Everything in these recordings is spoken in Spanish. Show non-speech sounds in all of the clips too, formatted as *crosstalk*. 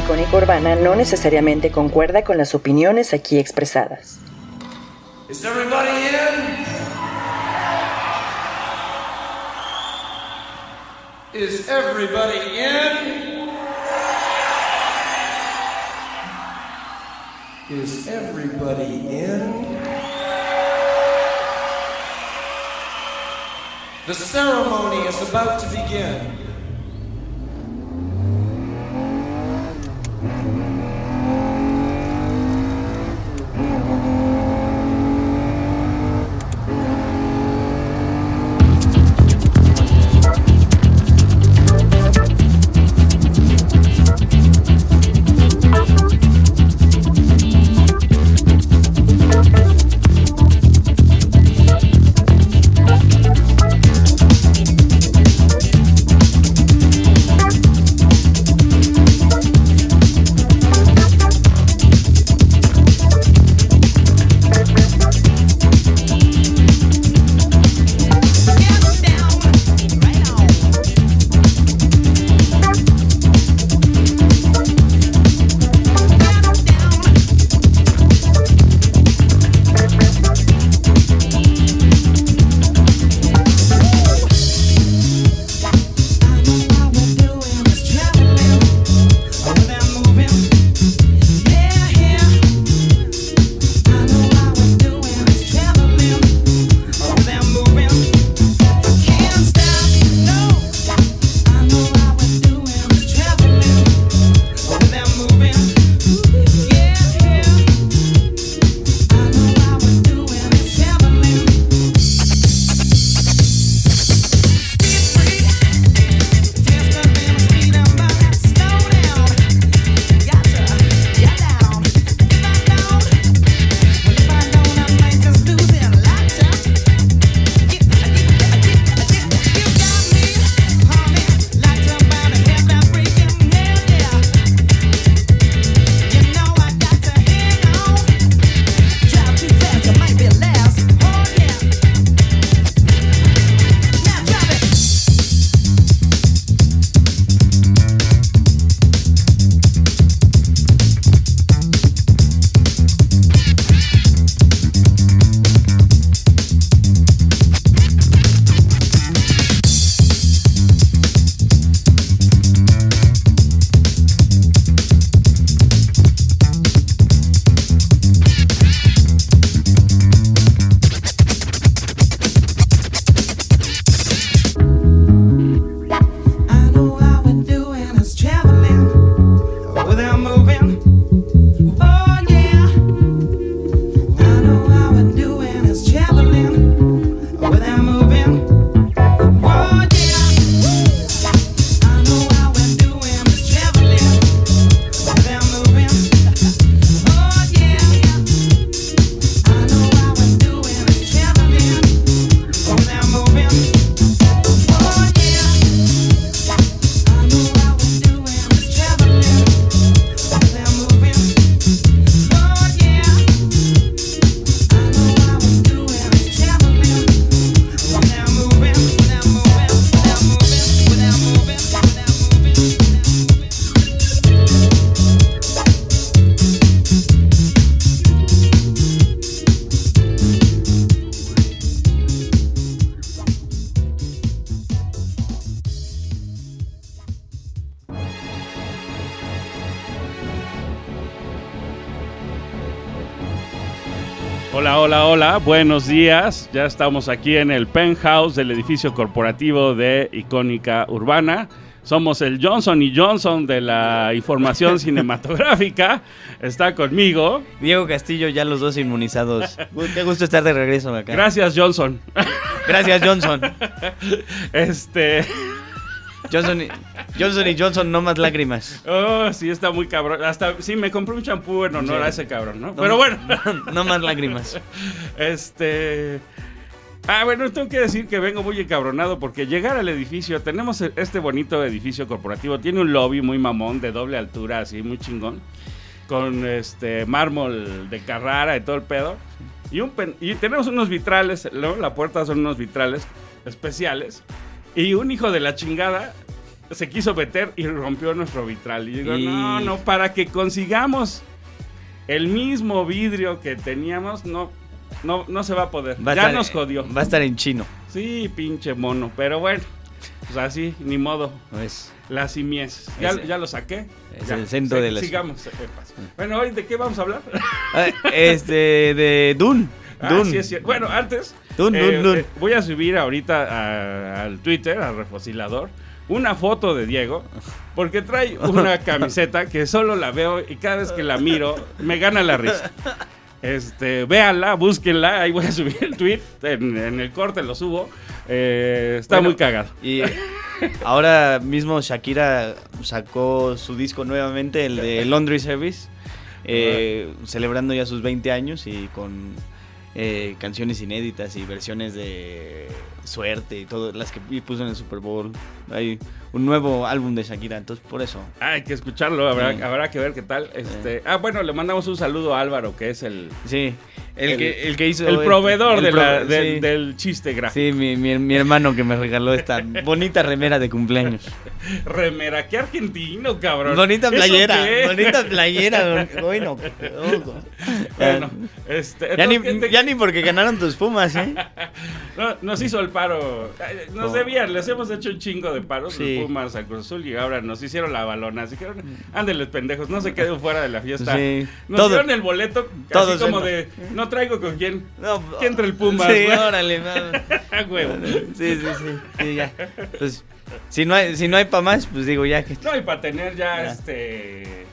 Icónica Urbana no necesariamente concuerda con las opiniones aquí expresadas. Is everybody in? Is everybody in? Is everybody in? The ceremony is about to begin. Buenos días. Ya estamos aquí en el penthouse del edificio corporativo de Icónica Urbana. Somos el Johnson y Johnson de la información *laughs* cinematográfica. Está conmigo. Diego Castillo, ya los dos inmunizados. Qué gusto estar de regreso acá. Gracias, Johnson. Gracias, Johnson. *laughs* Este. Johnson y, Johnson y Johnson, no más lágrimas. Oh, sí, está muy cabrón. Hasta, sí, me compré un champú en honor a ese cabrón, ¿no? Pero bueno. *laughs* No, más lágrimas. Este... Ah, bueno, tengo que decir que vengo muy encabronado porque llegar al edificio, tenemos este bonito edificio corporativo, tiene un lobby muy mamón, de doble altura, así, muy chingón, con este mármol de Carrara y todo el pedo. Y, un y tenemos unos vitrales, ¿no? la puerta son unos vitrales especiales. Y un hijo de la chingada se quiso meter y rompió nuestro vitral. Y digo, Y- no, no, para que consigamos el mismo vidrio que teníamos, no, no, no se va a poder. Va ya estar- nos jodió. Va a estar en chino. Sí, pinche mono. Pero bueno, pues así, ni modo. Pues, Las simiesas. Ya, Ese- ya lo saqué. es Ya, el centro sí, de la- Sigamos. eh, paso. Bueno, hoy de qué vamos a hablar. ah, este, de Dune. Ah, Dune. sí. Bueno, antes Dune, eh, Dune, Dune. eh, voy a subir ahorita al Twitter, al refocilador, una foto de Diego, porque trae una *laughs* camiseta que solo la veo y cada vez que la miro me gana la risa. Este, véanla, búsquenla, ahí voy a subir el tweet, en, en el corte lo subo. Eh, está Bueno, muy cagado. Y ahora mismo Shakira sacó su disco nuevamente, el de Laundry Service, eh, celebrando ya sus 20 años y con eh, canciones inéditas y versiones de Suerte y todas las que puso en el Super Bowl. Hay un nuevo álbum de Shakira, entonces por eso. Hay que escucharlo, habrá, Sí. habrá que ver qué tal. Este, ah, bueno, le mandamos un saludo a Álvaro, que es el, Sí, el, El- que, el que hizo... el proveedor el de la- prove- del, sí. del chiste gráfico. Sí, mi, mi- mi hermano que me regaló esta *laughs* bonita remera de cumpleaños. Remera, qué argentino, cabrón. Bonita ¿Eso playera, bonita *laughs* playera. Bueno. *laughs* Bueno, este, ya, ni, entonces, ¿qué te- ya ni porque ganaron tus pumas, ¿eh? no, nos hizo el paro. Nos Oh. debían, les hemos hecho un chingo de paros. Sí. El Pumas al Cruz Azul y ahora nos hicieron la balona. Así que ándenles pendejos, no se queden fuera de la fiesta. Sí. Nos Todo- dieron el boleto así como suena. de no traigo con quién. No, Que entre el Pumas, Sí, güey. órale. Ah, *laughs* huevo. Sí, sí, sí. sí, ya. Pues, si no hay, si no hay para más, pues digo ya que. No, y para tener ya, Ya. este.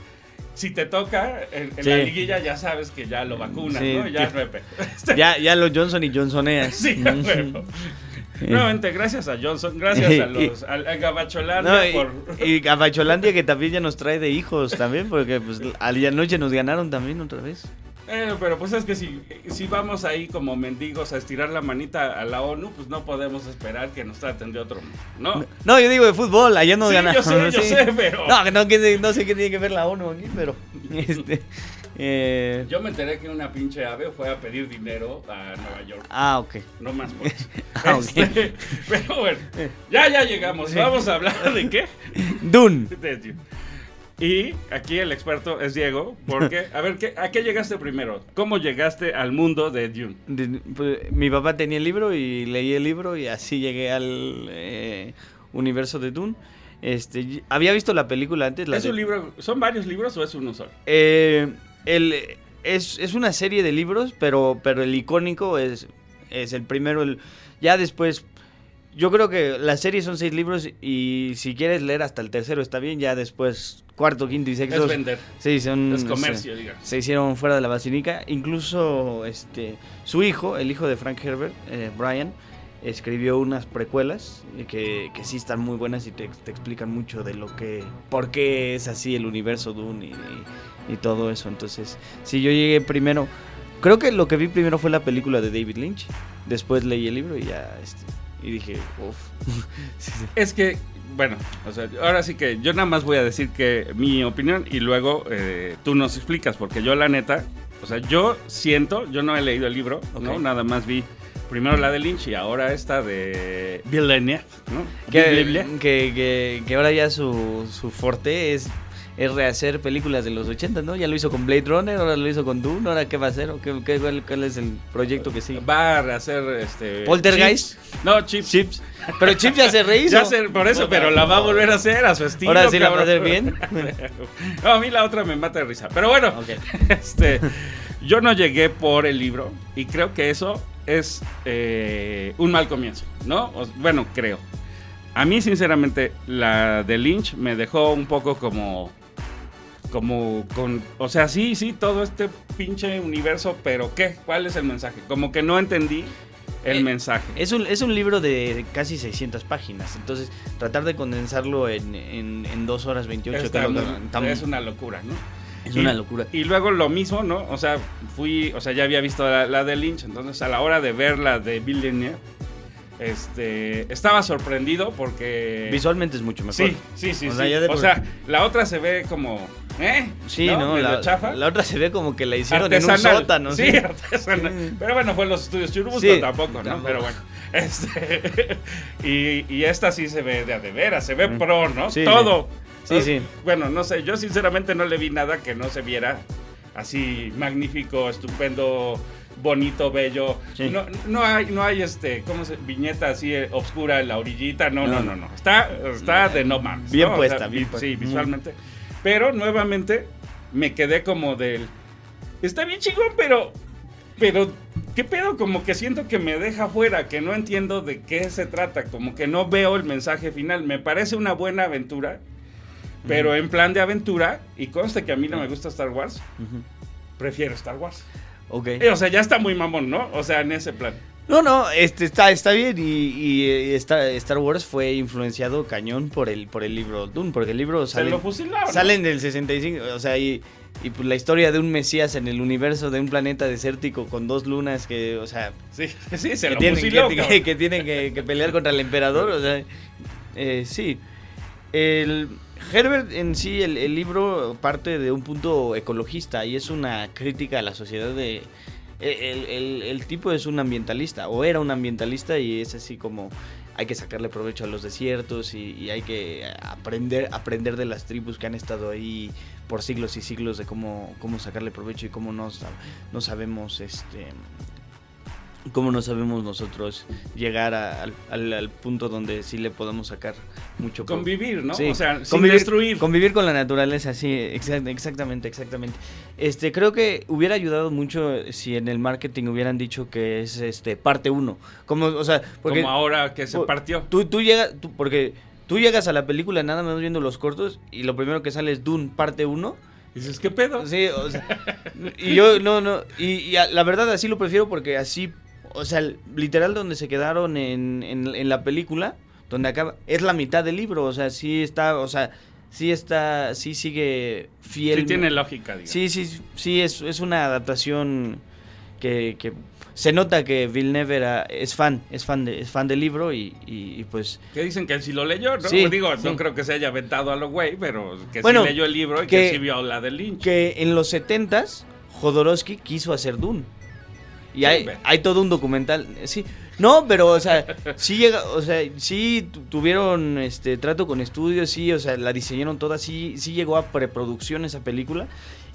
Si te toca en, en Sí. la liguilla, ya sabes que ya lo vacunan, Sí, ¿no? Ya que- *laughs* Ya, ya los Johnson y Johnsoneas. Sí, a huevo. Nuevamente, gracias a Johnson, gracias a los, al Gabacholandia No, y, por... y Gabacholandia que también ya nos trae de hijos también, porque pues al día noche nos ganaron también otra vez. Eh, pero pues es que si, si vamos ahí como mendigos a estirar la manita a la ONU, pues no podemos esperar que nos traten de otro, ¿no? No, yo digo de fútbol, allá no Sí, ganaron. yo sé, *laughs* yo sí. sé, pero- No, que no, que no sé qué tiene que ver la ONU aquí, pero. *laughs* Este. eh, Yo me enteré que una pinche ave fue a pedir dinero a Nueva York. ah, ok. No más por eso. *laughs* Ah, ok. Este, pero bueno, ya, ya llegamos. Vamos a hablar de qué. Dune. Y aquí el experto es Diego, porque, a ver, ¿qué, ¿a qué llegaste primero? ¿Cómo llegaste al mundo de Dune? De- pues, mi papá tenía el libro y leí el libro y así llegué al eh, universo de Dune. Este, había visto la película antes. La ¿Es de- un libro, ¿Son varios libros o es uno solo? Eh, el, es, es una serie de libros, pero, pero el icónico es, es el primero. El, ya después, yo creo que la serie son seis libros y si quieres leer hasta el tercero está bien, ya después cuarto, quinto y sexto. Es vender, Sí, son, es comercio, se, digamos. se hicieron fuera de la basílica. Incluso este su hijo, el hijo de Frank Herbert, eh, Brian, escribió unas precuelas que, que sí están muy buenas y te, te explican mucho de lo que, por qué es así el universo Dune y, y- y todo eso. Entonces, sí, yo llegué primero. Creo que lo que vi primero fue la película de David Lynch. Después leí el libro y ya, este, y dije, uff. *laughs* Sí, sí. Es que, bueno, o sea, ahora sí que yo nada más voy a decir que mi opinión y luego eh, tú nos explicas, porque yo la neta, o sea, yo siento, yo no he leído el libro, ¿no? Ok. Nada más vi primero la de Lynch y ahora esta de Villeneuve, ¿no? que, que, que ahora ya su, su forte es, es rehacer películas de los 80, ¿no? Ya lo hizo con Blade Runner, ahora lo hizo con Dune, ahora qué va a hacer o qué, qué- cuál, cuál es el proyecto que sigue. Va a rehacer este. Poltergeist. Chips. No, Chips. Chips. Pero Chips ya se rehizo. Ya por eso, pero la va a volver a hacer a su estilo. Ahora sí la va a hacer bien. *laughs* No, a mí la otra me mata de risa. Pero bueno, *laughs* este, yo no llegué por el libro y creo que eso es eh, un mal comienzo, ¿no? Bueno, creo. A mí, sinceramente, la de Lynch me dejó un poco como. Como con. O sea, sí, sí, todo este pinche universo, pero ¿qué? ¿Cuál es el mensaje? Como que no entendí el Eh, mensaje. Es un, es un libro de casi 600 páginas, entonces tratar de condensarlo en, en, en 2 horas 28 Está está- es una locura, ¿no? es y- una locura. Y luego lo mismo, ¿no? O sea, fui, o sea, ya había visto la, la de Lynch, entonces a la hora de ver la de Villeneuve, Este, estaba sorprendido porque... Visualmente es mucho mejor. Sí, sí, sí. O sí. sea, ya de O sea, la otra se ve como... ¿Eh? Sí, ¿no? La, chafa. la otra se ve como que la hicieron en un Artesanal. sótano. Sí, artesanal. Mm. Pero bueno, fue en los estudios Churubusco Sí, tampoco, ¿no? tampoco. Pero bueno. Este, *laughs* y, y esta sí se ve de a de veras, se ve pro, ¿no? Mm. Sí, Todo. Sí, sí. Bueno, no sé, yo sinceramente no le vi nada que no se viera así magnífico, estupendo, bonito, bello. Sí. No, no hay, no hay este, ¿cómo se? Viñeta así eh, oscura en la orillita. No, no, No. no. Está, está de no mames. Bien ¿no? O puesta, sea, bien vi- puesta. Sí, visualmente. Pero nuevamente me quedé como del. Está bien chingón, pero. Pero, ¿qué pedo? Como que siento que me deja fuera, que no entiendo de qué se trata, como que no veo el mensaje final. Me parece una buena aventura, pero en plan de aventura, y conste que a mí no me gusta Star Wars, prefiero Star Wars. Ok. Eh, o sea, ya está muy mamón, ¿no? O sea, en ese plan. No, no, este está, está bien y, y, eh, Star, Star Wars fue influenciado cañón por el, por el libro Dune, porque el libro Se sale, lo fusilaron. salen del 65, o sea, y, y pues la historia de un mesías en el universo de un planeta desértico con dos lunas que, o sea, Sí, *laughs* sí, se que lo tienen, fusiló. que, cabrón. que- que tienen que, que pelear contra el emperador, o sea, eh, sí. El Herbert en sí, el, el libro parte de un punto ecologista y es una crítica a la sociedad de... El, el- el tipo es un ambientalista, o era un ambientalista y es así como hay que sacarle provecho a los desiertos y, y hay que aprender, aprender de las tribus que han estado ahí por siglos y siglos de cómo, cómo sacarle provecho y cómo no, no sabemos este cómo no sabemos nosotros llegar a- al, al- al punto donde sí le podemos sacar mucho Convivir, ¿no? Sí, O sea, sin convivir, destruir. Convivir con la naturaleza, sí, exact- exactamente, exactamente. Este, creo que hubiera ayudado mucho si en el marketing hubieran dicho que es este parte 1. Como, o sea, porque como ahora que se partió. tú, tú llegas, tú- porque tú llegas a la película nada más viendo los cortos y lo primero que sale es Dune parte 1. Dices, ¿qué pedo? Sí, o sea, y yo no, no, y, la verdad así lo prefiero porque así, o sea, literal donde se quedaron en, en, en la película, donde acaba, es la mitad del libro, o sea, sí está, o sea, sí está, sí sigue fiel. Sí tiene lógica, digamos. Sí, sí, sí, es, es una adaptación que, que se nota que Villeneuve era, es fan, es fan, de, es fan del libro y, y- y pues... Que dicen que él sí lo leyó, ¿no? Sí, Digo, sí. no creo que se haya aventado a lo güey, pero que Bueno, sí leyó el libro y que, que- sí vio la del Lynch. que en los 70s Jodorowsky quiso hacer Dune. Y hay, todo un documental, eh, sí. No, pero o sea, *laughs* sí llega, o sea, sí tu- tuvieron este trato con estudios, sí, o sea, la diseñaron toda, sí, sí llegó a preproducción esa película.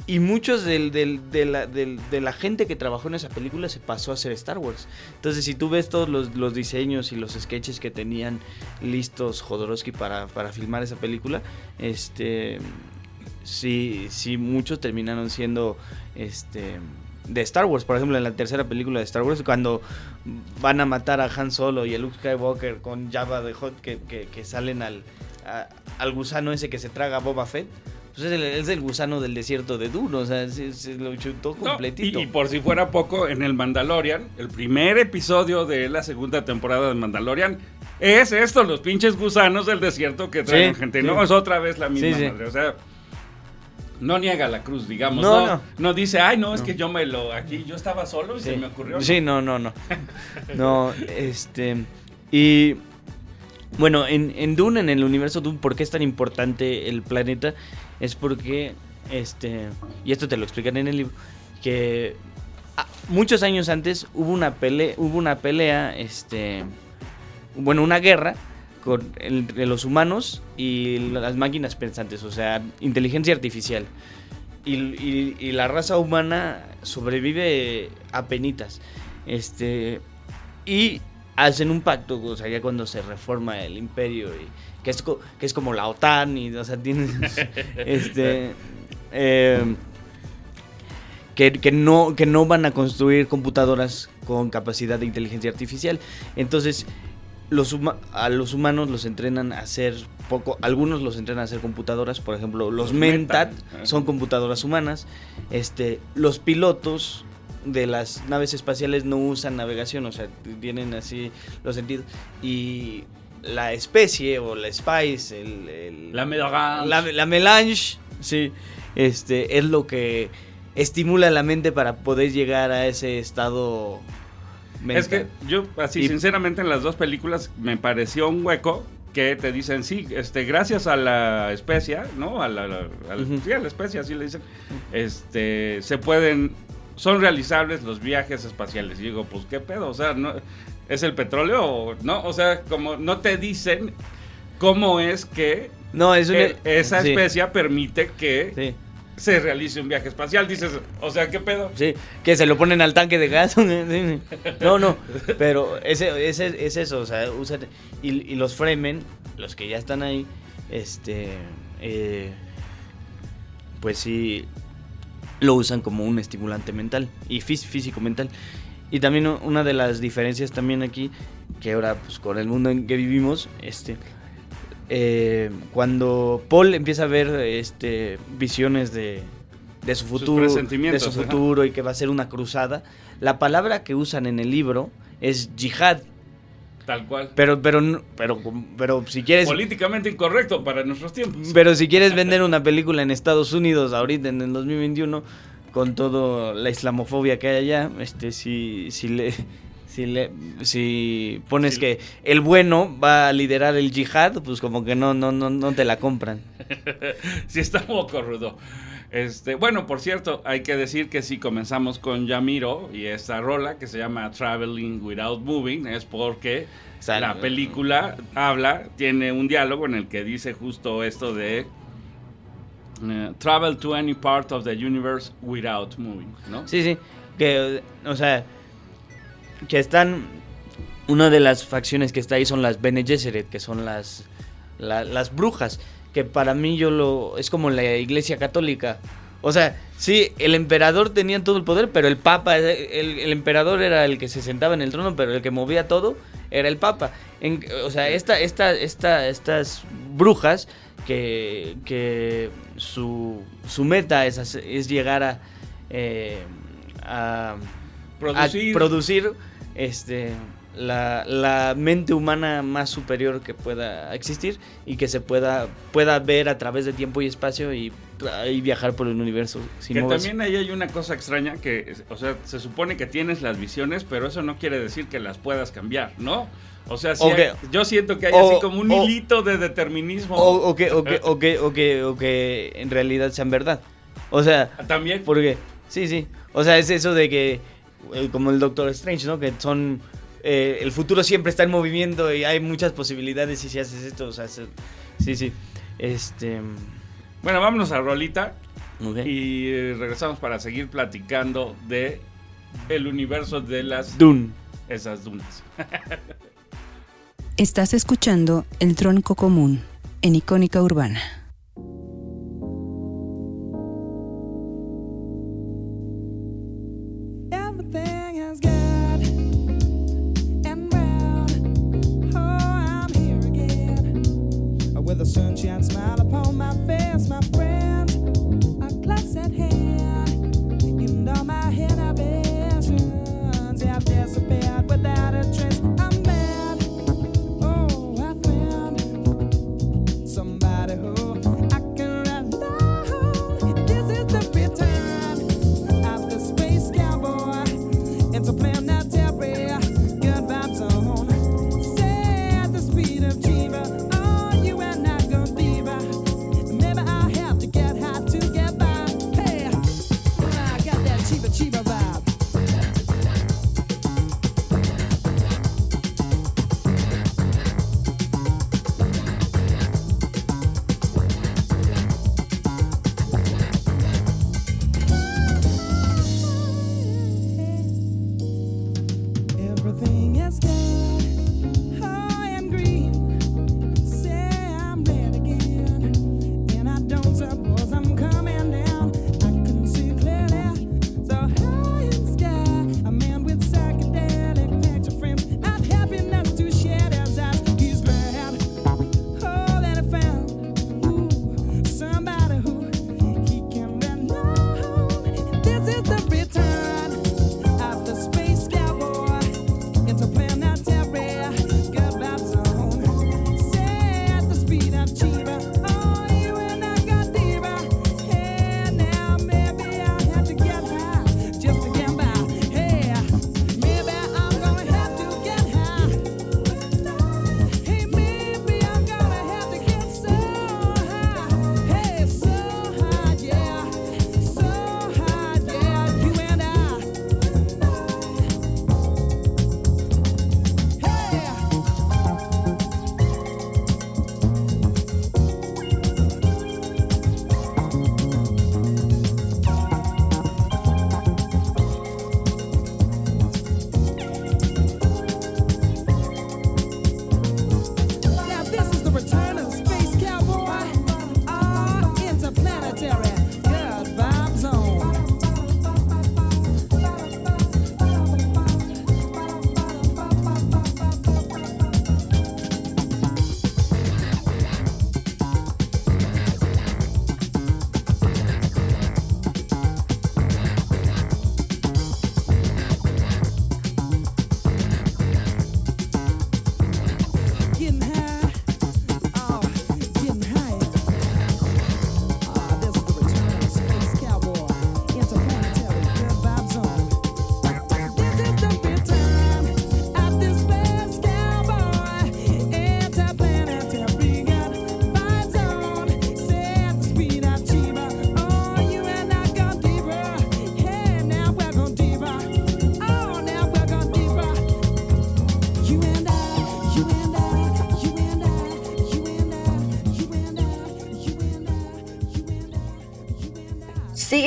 Y muchos del, del- de, la, del- de la gente que trabajó en esa película se pasó a hacer Star Wars. Entonces, si tú ves todos los, los diseños y los sketches que tenían listos Jodorowsky para, para filmar esa película, este sí, sí, muchos terminaron siendo este de Star Wars, por ejemplo, en la tercera película de Star Wars, cuando van a matar a Han Solo y a Luke Skywalker con Jabba de Hot que, que- que salen al, a- al gusano ese que se traga a Boba Fett, pues es el, es el gusano del desierto de Dune, o sea, se, se lo chutó No, completito. y, y por si fuera poco, en el Mandalorian, el primer episodio de la segunda temporada de Mandalorian, es esto, los pinches gusanos del desierto que traen Sí, gente. sí. No, es otra vez la misma sí. madre. O sea, no niega la cruz, digamos. No, No, no. no. dice, ay, no, es No. que yo me lo. Aquí yo estaba solo y se me ocurrió. Sí, no, no, no. No, este. Y. Bueno, en, en Dune, en el universo Dune, ¿por qué es tan importante el planeta? Es porque. Este. Y esto te lo explican en el libro. Que. ah, muchos años antes hubo una pelea. Hubo una pelea. Este. Bueno, una guerra. Con, entre los humanos y las máquinas pensantes, o sea, inteligencia artificial. Y, y- y la raza humana sobrevive a penitas. Este. Y hacen un pacto, o sea, ya cuando se reforma el imperio, y, que, es, co- que es como la OTAN, y, o sea, tienes. *laughs* este. eh, que, que no, que no van a construir computadoras con capacidad de inteligencia artificial. Entonces, los huma- a los humanos los entrenan a hacer poco, algunos los entrenan a hacer computadoras, por ejemplo, los, Los Mentat son computadoras humanas. Este, los pilotos de las naves espaciales no usan navegación, o sea, tienen así los sentidos. Y la especie o la spice, el, el- La Medogan. la, la melange, sí, este, es lo que estimula la mente para poder llegar a ese estado Es que yo, así, Y- sinceramente, en las dos películas me pareció un hueco que te dicen, sí, este, gracias a la especia, ¿no? A la, la- a la- sí, a la especia, así le dicen, este, se pueden, son realizables los viajes espaciales. Y digo, pues, ¿qué pedo? O sea, ¿no, ¿es el petróleo o no? O sea, como no te dicen cómo es que No, es una... eh, esa sí, especia permite que Sí, se realice un viaje espacial. Dices, o sea, ¿qué pedo? sí, que se lo ponen al tanque de gas. *laughs* No, no, pero ese, es eso, o sea, usan... Y, y los Fremen, los que ya están ahí, este... eh, pues sí, lo usan como un estimulante mental y fís- físico-mental. Y también una de las diferencias también aquí, que ahora pues con el mundo en que vivimos, este, eh, cuando Paul empieza a ver este, visiones de, de su futuro, de su ajá. futuro y que va a ser una cruzada, la palabra que usan en el libro es yihad. Tal cual. Pero, pero, pero, pero si quieres, Políticamente incorrecto para nuestros tiempos. pero si quieres vender una película en Estados Unidos ahorita en el 2021 con toda la islamofobia que hay allá, este si si le si le si pones Sí. que el bueno va a liderar el yihad, pues como que no no no no te la compran. *laughs* sí está un poco rudo. Este, bueno, por cierto, hay que decir que si comenzamos con Yamiro y esta rola que se llama Traveling Without Moving es porque Sal- la película habla, tiene un diálogo en el que dice justo esto de eh, travel to any part of the universe without moving, ¿no? Sí, sí, que o sea, que están una de las facciones que está ahí son las Bene Gesserit, que son las la- las brujas, que para mí yo lo es como la Iglesia Católica. O sea, sí, el emperador tenía todo el poder, pero el papa, el, el emperador era el que se sentaba en el trono, pero el que movía todo era el papa. En- o sea, esta, esta, esta, estas brujas que, que su, su meta es, es llegar a, eh, a, a Producir. Este, la, la mente humana más superior que pueda existir y que se pueda, pueda ver a través de tiempo y espacio y, y viajar por el universo sin que moverse. también ahí hay una cosa extraña que, o sea, se supone que tienes las visiones, pero eso no quiere decir que las puedas cambiar, ¿no? O sea, hay- que- yo siento que hay o- así como un o- hilito de determinismo. O, que, o, que, o, que, o, que, o que en realidad sean verdad. O sea, También. porque, sí, sí. O sea, es eso de que, como el Doctor Strange, ¿no? Que son, eh, el futuro siempre está en movimiento y hay muchas posibilidades y si haces esto, o sea, se- sí, sí. Este... Bueno, vámonos a Rolita ok. y eh, regresamos para seguir platicando de el universo de las Dune. esas dunas. Estás escuchando El Tronco Común en Icónica Urbana.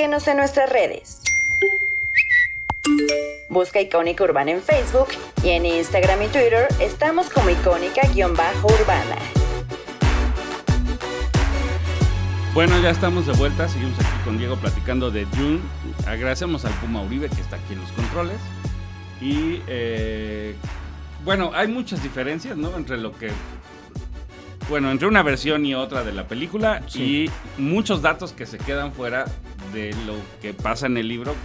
Síguenos en nuestras redes. Busca Icónica Urbana en Facebook y en Instagram y Twitter estamos como icónica-urbana. Bueno, ya estamos de vuelta. Seguimos aquí con Diego platicando de Dune. Agradecemos al Puma Uribe que está aquí en los controles. Y eh, bueno, hay muchas diferencias, ¿no? Entre lo que. Bueno, entre una versión y otra de la película. Sí. Y muchos datos que se quedan fuera de lo que pasa en el libro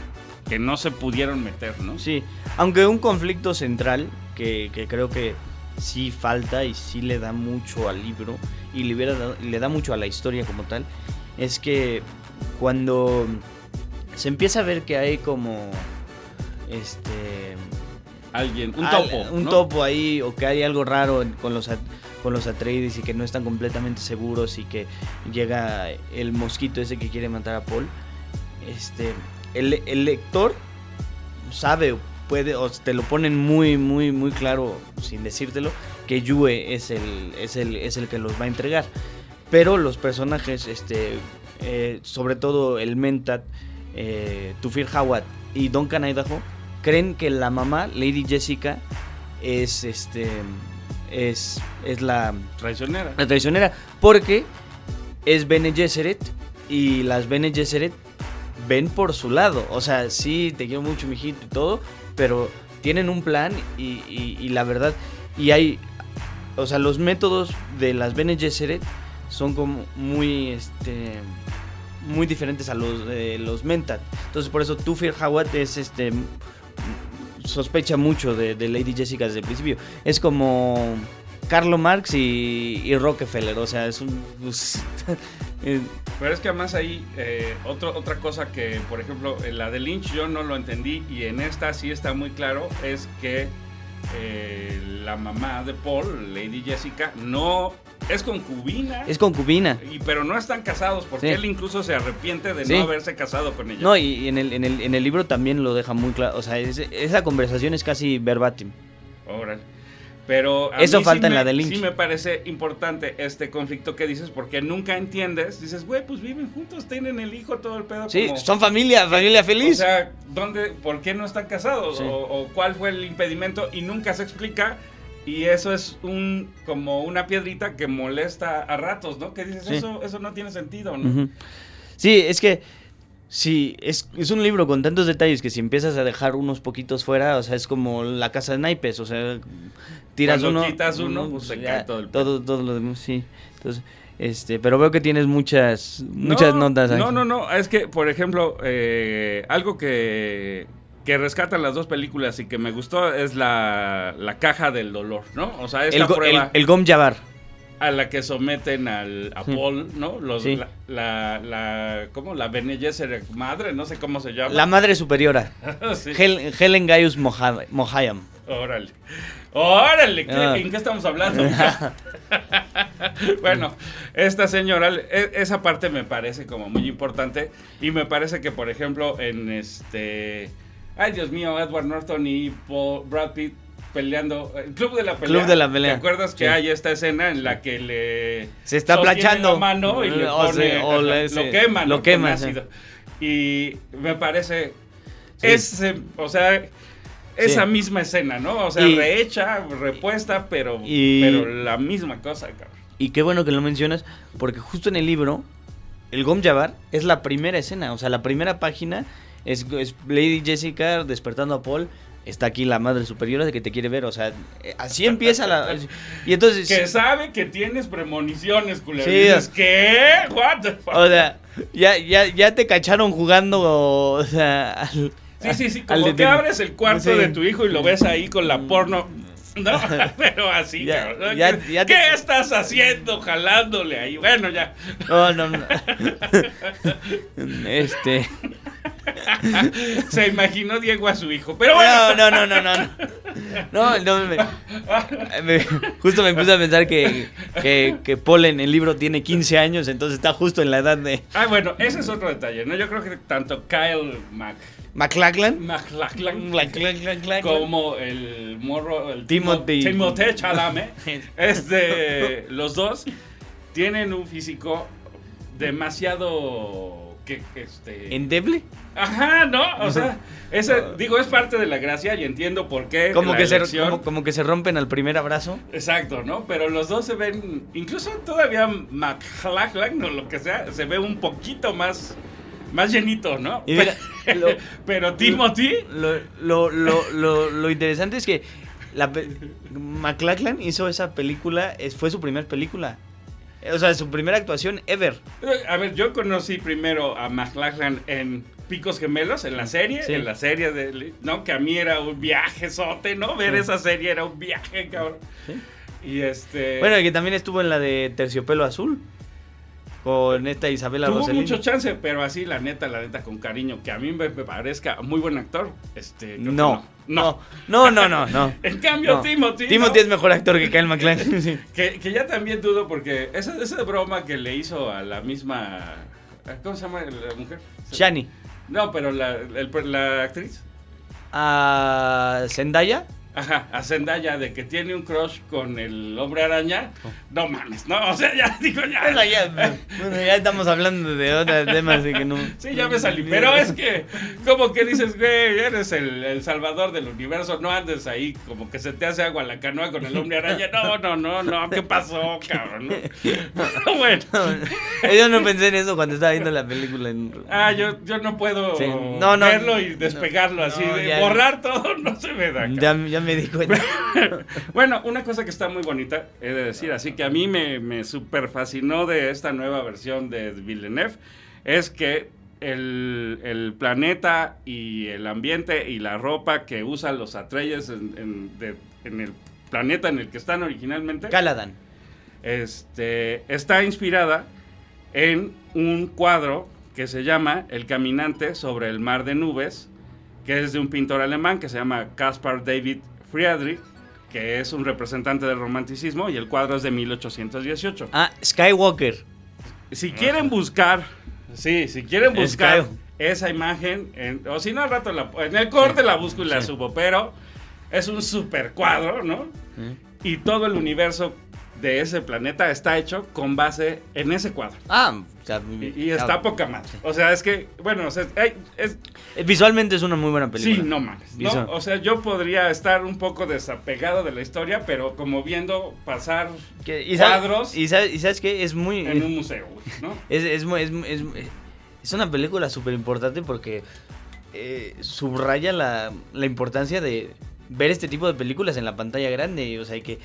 que no se pudieron meter, ¿no? Sí, aunque un conflicto central que, que creo que sí falta y sí le da mucho al libro y le, hubiera dado- le da mucho a la historia como tal, es que cuando se empieza a ver que hay como este Alguien, un al- topo. un ¿no? topo ahí o que hay algo raro con los con los Atreides y que no están completamente seguros y que llega el mosquito ese que quiere matar a Paul este el, el lector sabe o puede o te lo ponen muy muy muy claro sin decírtelo que Yue es el es el es el que los va a entregar pero los personajes este eh, sobre todo el Mentat eh, Tufir Hawat y Duncan Idaho creen que la mamá Lady Jessica es este es es la Traicionera. la traicionera porque es Bene Gesserit y las Bene Gesserit ven por su lado. O sea, sí, te quiero mucho, mijito y todo, pero tienen un plan y, la verdad, y hay, o sea, los métodos de las Bene Gesserit son como muy, este, muy diferentes a los de los Mentat. Entonces, por eso Tufir Hawat es, este, sospecha mucho de Lady Jessica desde el principio. Es como Carlo Marx y, y Rockefeller, o sea, es un... pues, *laughs* eh, Pero es que además ahí, eh, otro- otra cosa que, por ejemplo, en la de Lynch yo no lo entendí y en esta sí está muy claro, es que eh, la mamá de Paul, Lady Jessica, no es concubina. es concubina. y, pero no están casados porque Sí. él incluso se arrepiente de Sí. no haberse casado con ella. No, y y en el, en el, en el libro también lo deja muy claro, o sea, es- esa conversación es casi verbatim. Órale. Pero a Eso mí falta sí en la me- de Lynch. Sí me parece importante este conflicto que dices porque nunca entiendes. Dices, güey, pues viven juntos, tienen el hijo, todo el pedo. Sí, como- son familia, familia O feliz. sea, ¿dónde, ¿por qué no están casados? Sí. O, o cuál fue el impedimento? Y nunca se explica. Y eso es un como una piedrita que molesta a ratos, ¿no? Que dices, Sí. eso, eso no tiene sentido, ¿no? Sí, es que sí, es, es un libro con tantos detalles que si empiezas a dejar unos poquitos fuera, o sea, es como la casa de naipes, o sea, tiras Cuando uno, quitas uno, pues, se cae todo el todo, todo lo demás, sí. Entonces, este, pero veo que tienes muchas muchas No, notas. No, Ángel. no, no. Es que, por ejemplo, eh, algo que, que rescatan las dos películas y que me gustó es la, la caja del dolor, ¿no? O sea, esta el, prueba el, el Gom Jabbar. A la que someten al, a. Paul, ¿no? Los, Sí. la, la, la- ¿Cómo? La Bene Gesserit madre, no sé cómo se llama. La madre superiora. *laughs* Sí. Hel- Helen Gaius Moha- Mohayam. Órale. Órale, ¿qué- Ah. ¿en qué estamos hablando? *laughs* bueno, esta señora, e- esa parte me parece como muy importante y me parece que, por ejemplo, en este... Ay, Dios mío, Edward Norton y Paul, Brad Pitt peleando, el Club de la Pelea. Club de la Pelea. ¿Te acuerdas que Sí. hay esta escena en la que le... Se está planchando. la mano y le O pone, o le- lo se- quema, lo ¿no? quema, Con sí. ácido. Y me parece... Sí. Es, eh, o sea, esa misma escena, ¿no? O sea, Y- rehecha, repuesta, pero, Y- pero la misma cosa, cabrón. Y qué bueno que lo mencionas, porque justo en el libro, el Gom Jabbar es la primera escena, o sea, la primera página es, es Lady Jessica despertando a Paul. Está aquí la madre superiora de que te quiere ver, o sea, eh, así empieza la. *laughs* Y entonces. Que sabe que tienes premoniciones, culero. Sí. Y dices, ¿qué? What the fuck? O sea, ya, ya, ya te cacharon jugando, o sea. al- sí, sí, sí. Como que abres el cuarto Sí. de tu hijo y lo ves ahí con la porno. No, *laughs* *laughs* pero así, Ya- cabrón. ya- ¿Qué, ya te- qué estás haciendo jalándole ahí? Bueno, ya. No, no, no. este. *laughs* Se imaginó Diego a su hijo. Pero bueno. No, no, no, no, no. No, no, me, me- justo me puse a pensar que, que, que Paul en el libro tiene 15 años, entonces está justo en la edad de Ah, bueno, ese es otro detalle, ¿no? Yo creo que tanto Kyle Mac, McLachlan. MacLachlan McLachlan. como el morro, el Timothy. Timo- Timothée Chalamet, *laughs* este, los dos tienen un físico demasiado que, este... ¿Endeble? Ajá, ¿no? O sea, ese, digo, es parte de la gracia y entiendo por qué. Como que, se, como, como que se rompen al primer abrazo. Exacto, ¿no? Pero los dos se ven, incluso todavía McLachlan o lo que sea, se ve un poquito más, más llenito, ¿no? Mira, pero, *laughs* lo- pero Timothy, Lo, lo, lo, interesante es que la McLachlan hizo esa película, fue su primera película. O sea, su primera actuación ever. a ver, yo conocí primero a McLachlan en Picos Gemelos, en la serie, Sí. en la serie de, ¿no? Que a mí era un viaje sote, ¿no? Ver Sí. esa serie era un viaje, cabrón. Y este... Bueno, y que también estuvo en la de Terciopelo Azul. Con esta Isabela Tuvo Rossellini. mucho chance, pero así, la neta, la neta, con cariño, que a mí me me parezca muy buen actor. Este, No, no. no, no, no, no. *laughs* En cambio, No. Timothy. Timothy ¿no? es mejor actor que Kyle MacLachlan. *laughs* sí. que, que ya también dudo porque esa, esa broma que le hizo a la misma. ¿Cómo se llama la mujer? Shani. No, pero la, el- la actriz. A Zendaya. Ajá, a Zendaya de que tiene un crush con el hombre araña. Oh. No mames, no, o sea, ya *laughs* digo ya. Bueno, ya, bueno, ya estamos hablando de otros temas así que no. Sí, ya me salí. Pero es que, como que dices, güey, eres el, el salvador del universo, no andes ahí, como que se te hace agua la canoa con el hombre araña. No, no, no, no, ¿qué pasó, cabrón? No. Pero *laughs* bueno. Yo no pensé en eso cuando estaba viendo la película. en- Ah, yo, yo no puedo Sí. No, no. verlo y despegarlo así, No, de borrar todo, *laughs* no se me da. Ya, ya me di cuenta. *laughs* bueno, una cosa que está muy bonita, he de decir, así que a mí me, me super fascinó de esta nueva versión de Villeneuve, es que el, el planeta y el ambiente y la ropa que usan los Atreides en, en- de- en el planeta en el que están originalmente, Caladan. este, está inspirada en un cuadro que se llama El caminante sobre el mar de nubes, que es de un pintor alemán que se llama Caspar David Friedrich, que es un representante del romanticismo y el cuadro es de 1818. Ah, Skywalker. Si quieren buscar, sí, si quieren buscar Sky- esa imagen, en- o si no al rato la- en el corte la busco y la subo, pero es un super cuadro, ¿no? Y todo el universo de ese planeta está hecho con base en ese cuadro. Ah, o sea, Y, y está poca madre. O sea, es que, bueno, o sea, es, Eh, Visualmente es una muy buena película. sí, no mames. O sea, yo podría estar un poco desapegado de la historia, pero como viendo pasar y cuadros Y sabes, y sabes qué? Es muy. en un museo, güey, ¿no? *laughs* Es, es, es, es, es una película súper importante porque eh, subraya la, la importancia de ver este tipo de películas en la pantalla grande. O sea, que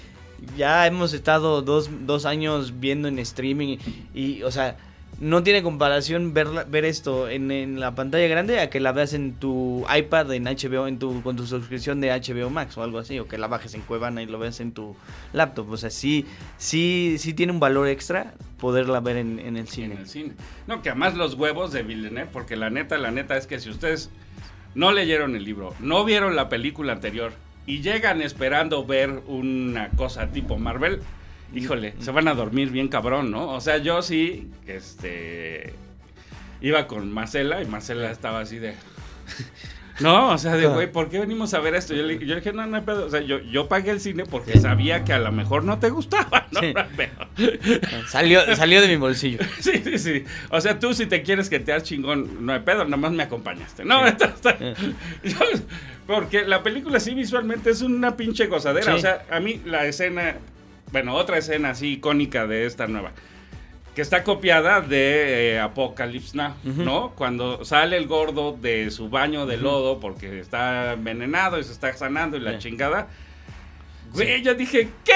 ya hemos estado dos, dos años viendo en streaming y, o sea, no tiene comparación verla- ver esto en, en la pantalla grande a que la veas en tu iPad, en HBO, en tu, con tu suscripción de HBO Max o algo así, o que la bajes en Cuevana y lo veas en tu laptop. O sea, sí, sí, sí tiene un valor extra poderla ver en, en el cine. en el cine. No, que además los huevos de Villeneuve, porque la neta, la neta es que si ustedes no leyeron el libro, no vieron la película anterior y llegan esperando ver una cosa tipo Marvel, híjole, se van a dormir bien cabrón, ¿no? O sea, yo sí, este, iba con Marcela y Marcela estaba así de... No, o sea, de güey, ¿por qué venimos a ver esto? Yo le, yo dije, no, no hay pedo. O sea, yo, yo pagué el cine porque sabía que a lo mejor no te gustaba, ¿no? Sí. *laughs* Pero- Salió, salió de mi bolsillo. *laughs* Sí, sí, sí. O sea, tú si te quieres que te hagas chingón, no hay pedo, nada más me acompañaste. No, está- está- *laughs* Yo- porque la película sí visualmente es una pinche gozadera. O sea, a mí la escena, bueno, otra escena así icónica de esta nueva, que está copiada de eh, Apocalypse Now, ¿no? Cuando sale el gordo de su baño de lodo porque está envenenado y se está sanando y la chingada. Güey, yo dije, ¿qué?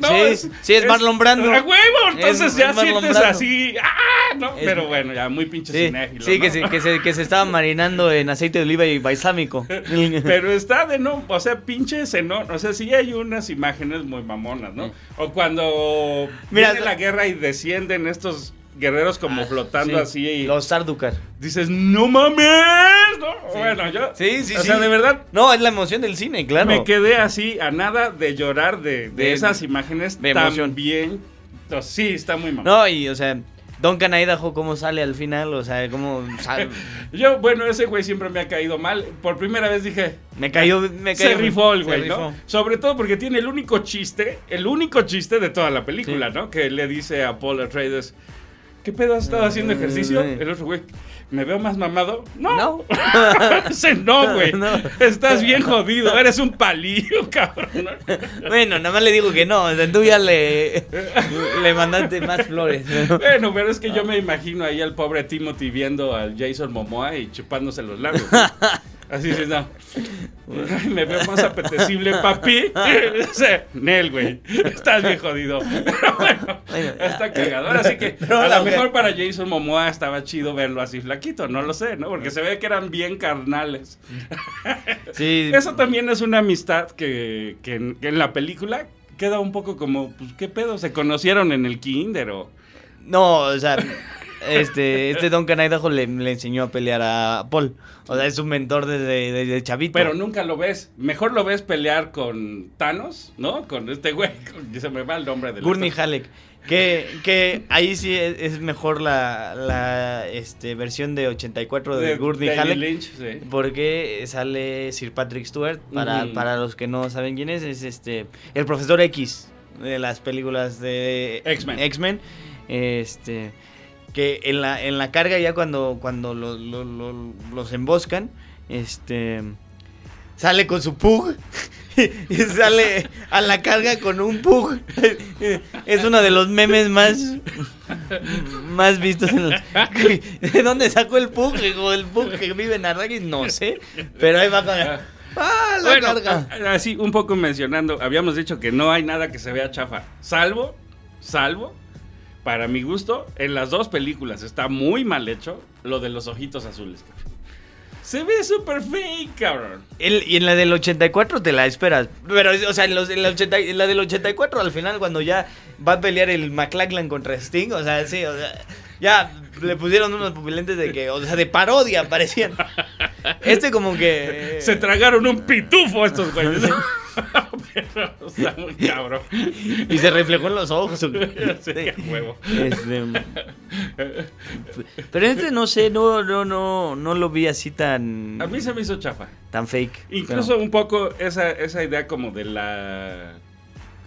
No, Sí, sí, es Marlon Brando. ¡A huevo! Entonces Es- ya es sientes así, ¡ah! ¿no? Es- Pero bueno, ya muy pinche Sí, cinéfilo, sí, que, ¿no? se, que, se, que se estaba marinando en aceite de oliva y balsámico. *laughs* Pero está de no, o sea, pinche cenón. O sea, sí hay unas imágenes muy mamonas, ¿no? Sí. O cuando Mira, viene la guerra y descienden estos guerreros como flotando Sí, así y Los Sarducar. dices, ¡no mames! ¿No? Bueno, yo. Sí, sí, O sí. sea, de verdad. No, es la emoción del cine, claro. Me quedé así a nada de llorar de, de De- esas imágenes de emoción. tan bien. Entonces, sí, está muy mamón. No, y o sea, Duncan Idaho, cómo sale al final, o sea, cómo sale. *laughs* Yo, bueno, ese güey siempre me ha caído mal. Por primera vez dije, Me cayó, me cayó. se rifó el güey, ¿no? rifó. Sobre todo porque tiene el único chiste, el único chiste de toda la película, ¿no? Que le dice a Paul Atreides, ¿qué pedo has estado haciendo ejercicio? Eh, El otro güey, ¿me veo más mamado? No. No. *laughs* Ese no, güey. *laughs* No. Estás bien jodido, eres un palillo, *laughs* cabrón. Bueno, nada más le digo que no. Tú ya le, le mandaste más flores. ¿no? Bueno, pero es que yo me imagino ahí al pobre Timothy viendo al Jason Momoa y chupándose los labios. Así es, no. Me veo más apetecible, papi. Nel, güey. Estás bien jodido. Pero bueno, está cagado. Ahora sí que a lo mejor para Jason Momoa estaba chido verlo así flaquito. No lo sé, ¿no? Porque se ve que eran bien carnales. Sí. Eso también es una amistad que, que en, que en la película queda un poco como, pues, ¿qué pedo? ¿Se conocieron en el kinder o...? No, o sea, este, este Duncan Idaho le, le enseñó a pelear a Paul. O sea, es un mentor desde, desde chavito. Pero nunca lo ves. Mejor lo ves pelear con Thanos, ¿no? Con este güey. con- se me va el nombre del Gurney. Halleck. Que, que ahí sí es, es mejor la, la este, versión de 84 de, Gurney David Halleck. Lynch, sí. Porque sale Sir Patrick Stewart. Para, para los que no saben quién es, es este el profesor X de las películas de X-Men. X-Men. Este que en la, en la carga ya cuando, cuando lo- lo- lo- los emboscan, este sale con su pug *laughs* y sale a la carga con un pug. *laughs* Es uno de los memes más más vistos en la- *laughs* ¿De dónde sacó el pug? O el pug que vive en Arrakis, no sé, pero ahí va con ¡Ah, la Bueno, carga! a- así un poco mencionando, habíamos dicho que no hay nada que se vea chafa, salvo, salvo, para mi gusto, en las dos películas está muy mal hecho lo de los ojitos azules. cabrón. Se ve súper fake, cabrón. El- y en la del 84 te la esperas. Pero, o sea, en, los- en la, 80 en la del 84 al final, cuando ya va a pelear el McLachlan contra Sting, o sea, sí, o sea, ya le pusieron unos pupilentes de que, o sea, de parodia parecían. *laughs* Este como que... Se tragaron un pitufo estos güeyes. *laughs* *laughs* Pero está muy cabrón. Y se reflejó en los ojos. *laughs* Sí, a huevo. Este, pero este no sé, no, no, no, no lo vi así tan, A mí se me hizo chafa. tan fake. Incluso pero- un poco esa, esa idea como de la...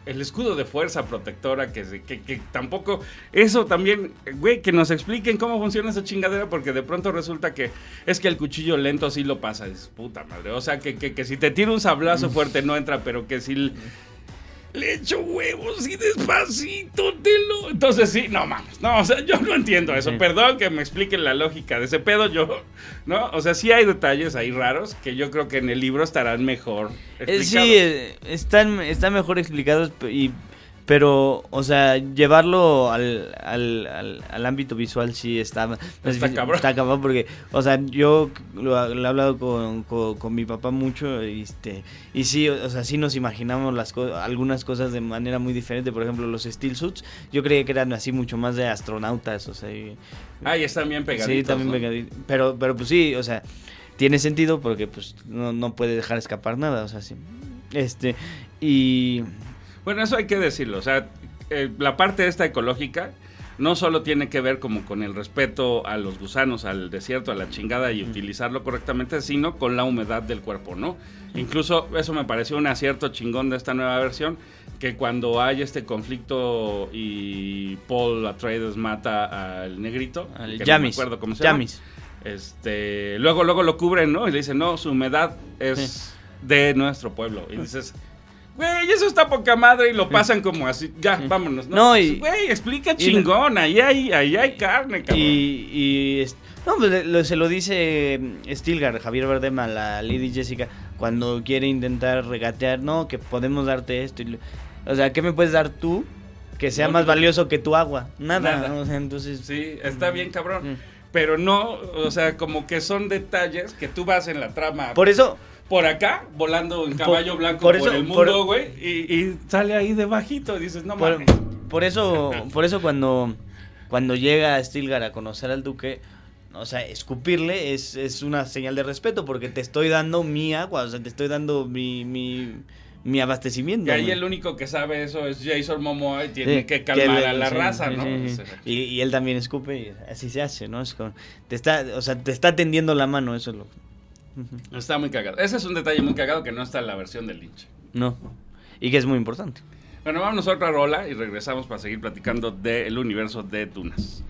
El escudo de fuerza protectora que, que, que tampoco... Eso también, güey, que nos expliquen cómo funciona esa chingadera porque de pronto resulta que es que el cuchillo lento sí lo pasa. Es puta madre. O sea, que, que, que si te tira un sablazo fuerte no entra, pero que si... Le echo huevos y despacito te lo... Entonces sí, no mames. No, o sea, yo no entiendo eso. Sí. Perdón que me expliquen la lógica de ese pedo. Yo, ¿no? O sea, sí hay detalles ahí raros que yo creo que en el libro estarán mejor Eh, explicados. sí, eh, están, están mejor explicados, y, pero, o sea, llevarlo al, al, al, al ámbito visual sí está, Está difícil, cabrón. está cabrón porque, o sea, yo lo, lo he hablado con, con, con mi papá mucho y, este, y sí, o sea, sí nos imaginamos las co- algunas cosas de manera muy diferente. Por ejemplo, los steel suits, yo creía que eran así mucho más de astronautas, o sea, y- Ay, están bien pegaditos. Sí, también ¿no? pegaditos. Pero, pero pues sí, o sea, tiene sentido porque pues no, no puede dejar escapar nada, o sea, sí. Este, y... Bueno, eso hay que decirlo. O sea, eh, la parte esta ecológica no solo tiene que ver como con el respeto a los gusanos, al desierto, a la chingada y utilizarlo correctamente, sino con la humedad del cuerpo, ¿no? Incluso eso me pareció un acierto chingón de esta nueva versión, que cuando hay este conflicto y Paul Atreides mata al negrito, Al que no me Yamis. acuerdo cómo se llama. Yamis. Este, luego, luego lo cubren, ¿no? Y le dicen, no, su humedad es de nuestro pueblo. Y dices, güey, eso está poca madre y lo pasan como así, ya, vámonos. No, No, y- güey, explica chingón, ahí hay, ahí hay carne, cabrón. Y, y no, pues, lo- se lo dice mm, Stilgar, Javier Bardem a la Lady Jessica cuando quiere intentar regatear, no, que podemos darte esto. y o sea, ¿qué me puedes dar tú que sea No, más valioso que tu agua? Nada. Nada. O sea, entonces... Sí, está bien, cabrón. Mm. Pero no, o sea, como que son detalles que tú vas en la trama Por eso, por acá, volando en Por- caballo blanco por el mundo, güey, y, y sale ahí debajito, dices, no por, mames. por eso, *laughs* por eso cuando, cuando llega Stilgar a conocer al duque, o sea, escupirle es, es una señal de respeto porque te estoy dando mi agua, o sea, te estoy dando mi, mi, mi abastecimiento. Y ahí el único que sabe eso es Jason Momoa y tiene Sí, que calmar a la sí, raza, sí, ¿no? y él también escupe y así se hace, ¿no? Es como- te está, o sea, te está tendiendo la mano, eso es lo. Está muy cagado. Ese es un detalle muy cagado que no está en la versión de Lynch. No. Y que es muy importante. Bueno, vámonos a otra rola y regresamos para seguir platicando del universo de Dunas.